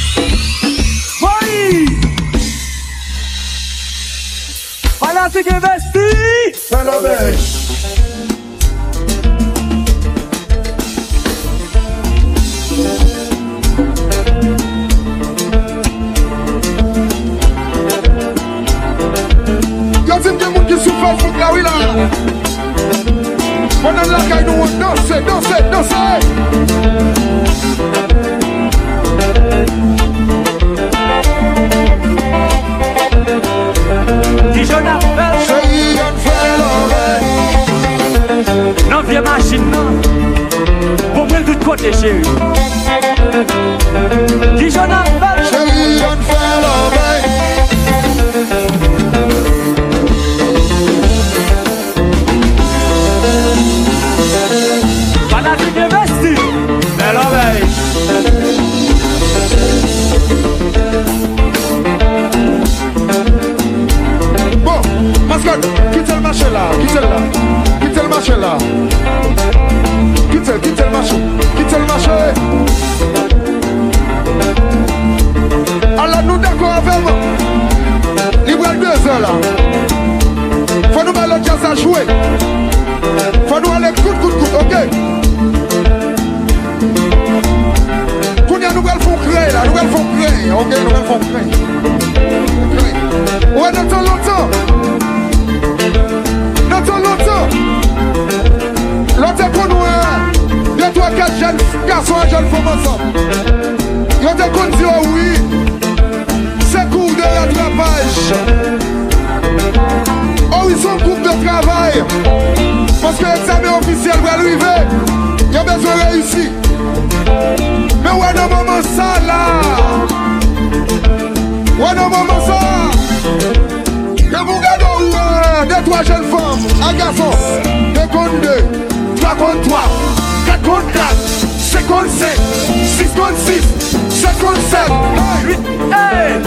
Kite, kite l mache la, kite l la Kite l mache la Kite, kite l mache, kite l mache Ala nou deko avem Libre l dezen la Fwa nou ba le jazz a jwe Fwa nou ale kout kout kout, ok? Koun ya nou bel fon kre la, nou bel fon kre Ok, nou bel fon kre Kre Ouè nan tan lontan Notan, notan Lote kon wè De to kat jen Gason a jen fòm ansan Lote kon diyo wè Se kou de la travaj Ou y son koup de travay Paske eksamè ofisyel wè l'uive Yon bezon reyusi Mè wè nan maman sa la Wè nan maman sa deux, trois jeunes femmes, un garçon, deux contre deux, trois contre trois, quatre contre quatre, cinq contre cinq, six contre six, sept contre sept, huit, hey,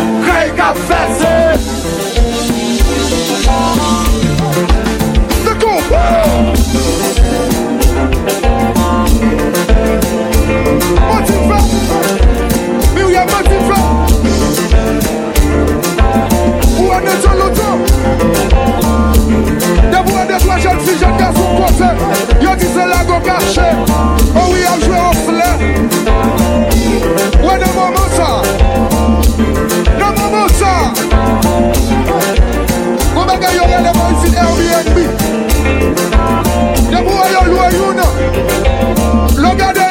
Motiva, bonne sur l'auto. Des bois de trois jeunes filles, jeunes garçons coincés. Yo dit c'est là qu'on caché. Oh oui, on joué au fleur. Ouais, de maman ça. De maman ça. Comment est-ce qu'on les voix ici Airbnb? Des bois, yo loué une. L'on garde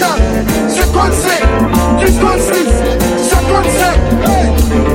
Africa, ce qu'on sait, tout ce qu'on sait, ce qu'on sait. Hey.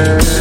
Attention.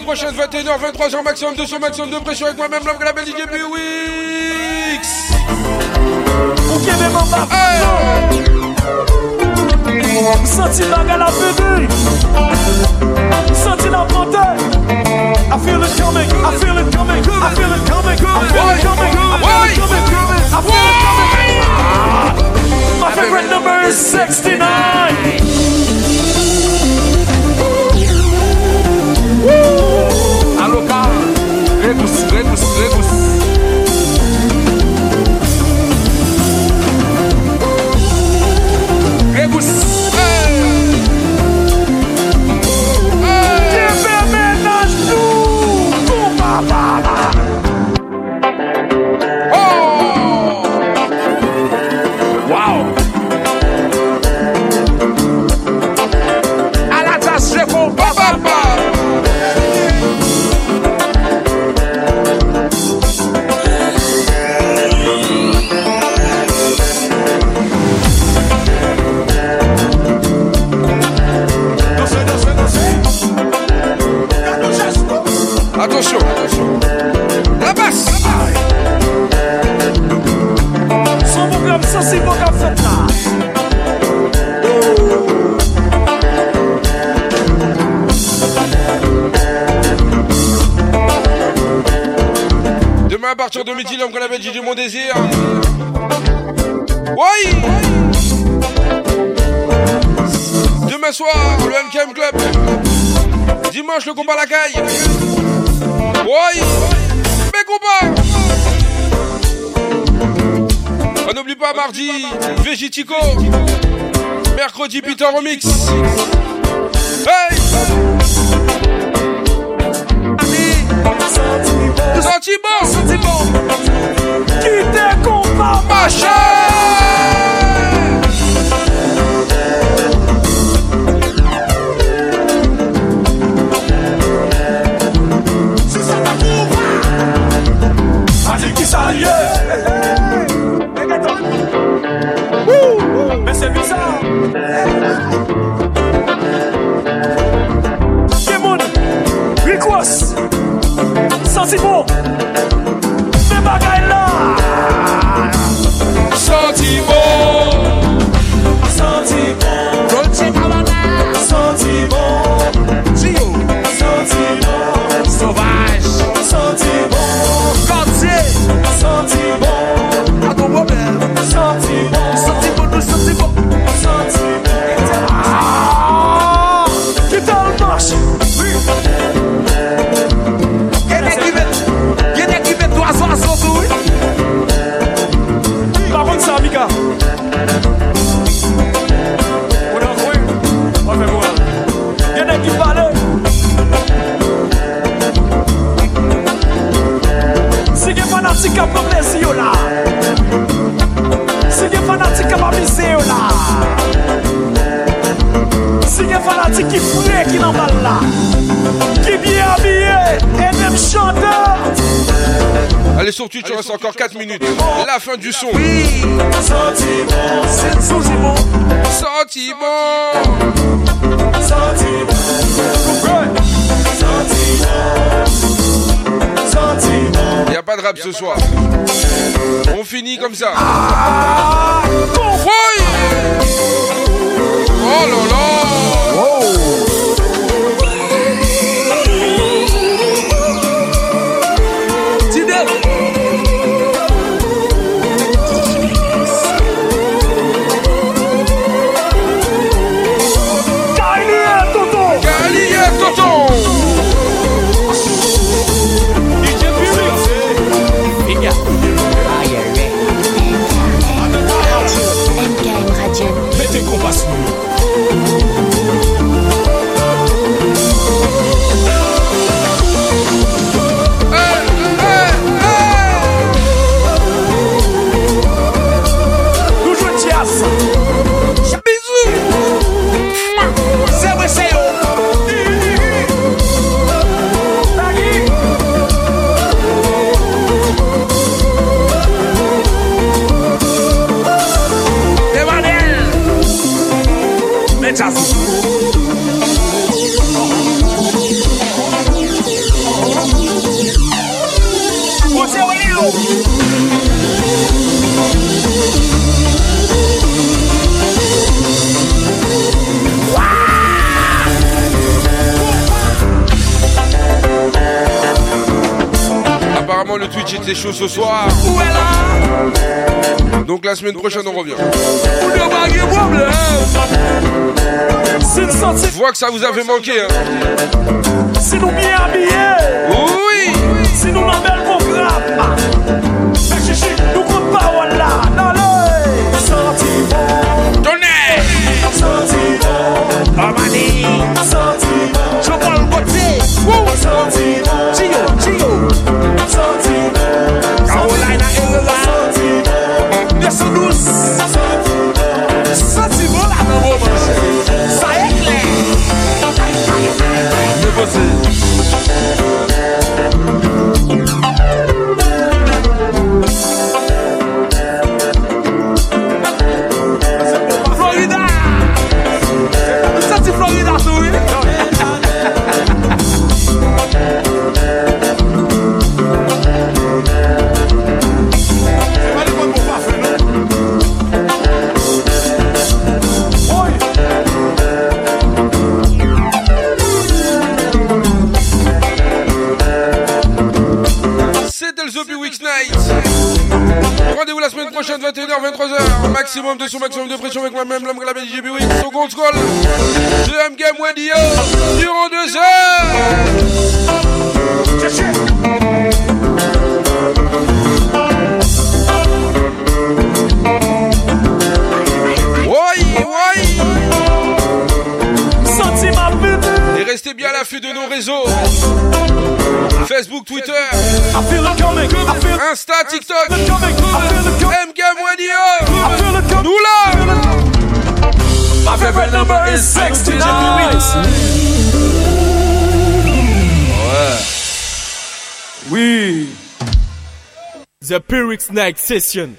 Semaine prochaine, 21h, 23h maximum de son maximum de pression avec moi-même, l'homme la belle DJ Wix. Senti la gala bébé. Senti la montée. I feel it coming, I feel it coming, I feel it coming, I feel it coming, I feel it coming, I feel it coming. My favorite number is 69. Aloka, regous, regous, regous Regous de midi, l'homme qu'on appelle Mon Désir. Oui Demain soir, le NKM Club. Dimanche, le combat à la caille. Oui Mais combat On n'oublie pas mardi, Végitico. Mercredi, Peter Remix. Hey Senti bon, senti bon. Ki te kompa mache. sensi bon Mè bagay nan bal la Ki abye Allez sur Twitch, on reste encore 4 minutes. La fin du son. Oui. Sentiment Sentiment. Sentiment. Sentiment. Y'a pas de rap ce soir. On finit comme ça. Ah, Oh là là. Wow. Était chaud ce soir. Donc la semaine prochaine, on revient. Je vois que ça vous avait manqué. Hein. Si nous bien habillés. Oui. Si nous dans bel programme. Nous compte pas voilà. Donnez. Amani. Je prends le côté. Montez sur maximum de pression avec moi-même, l'homme qui l'appelle JBW, second scroll. Deuxième game, Wendy. The Pyrrhic Night Session.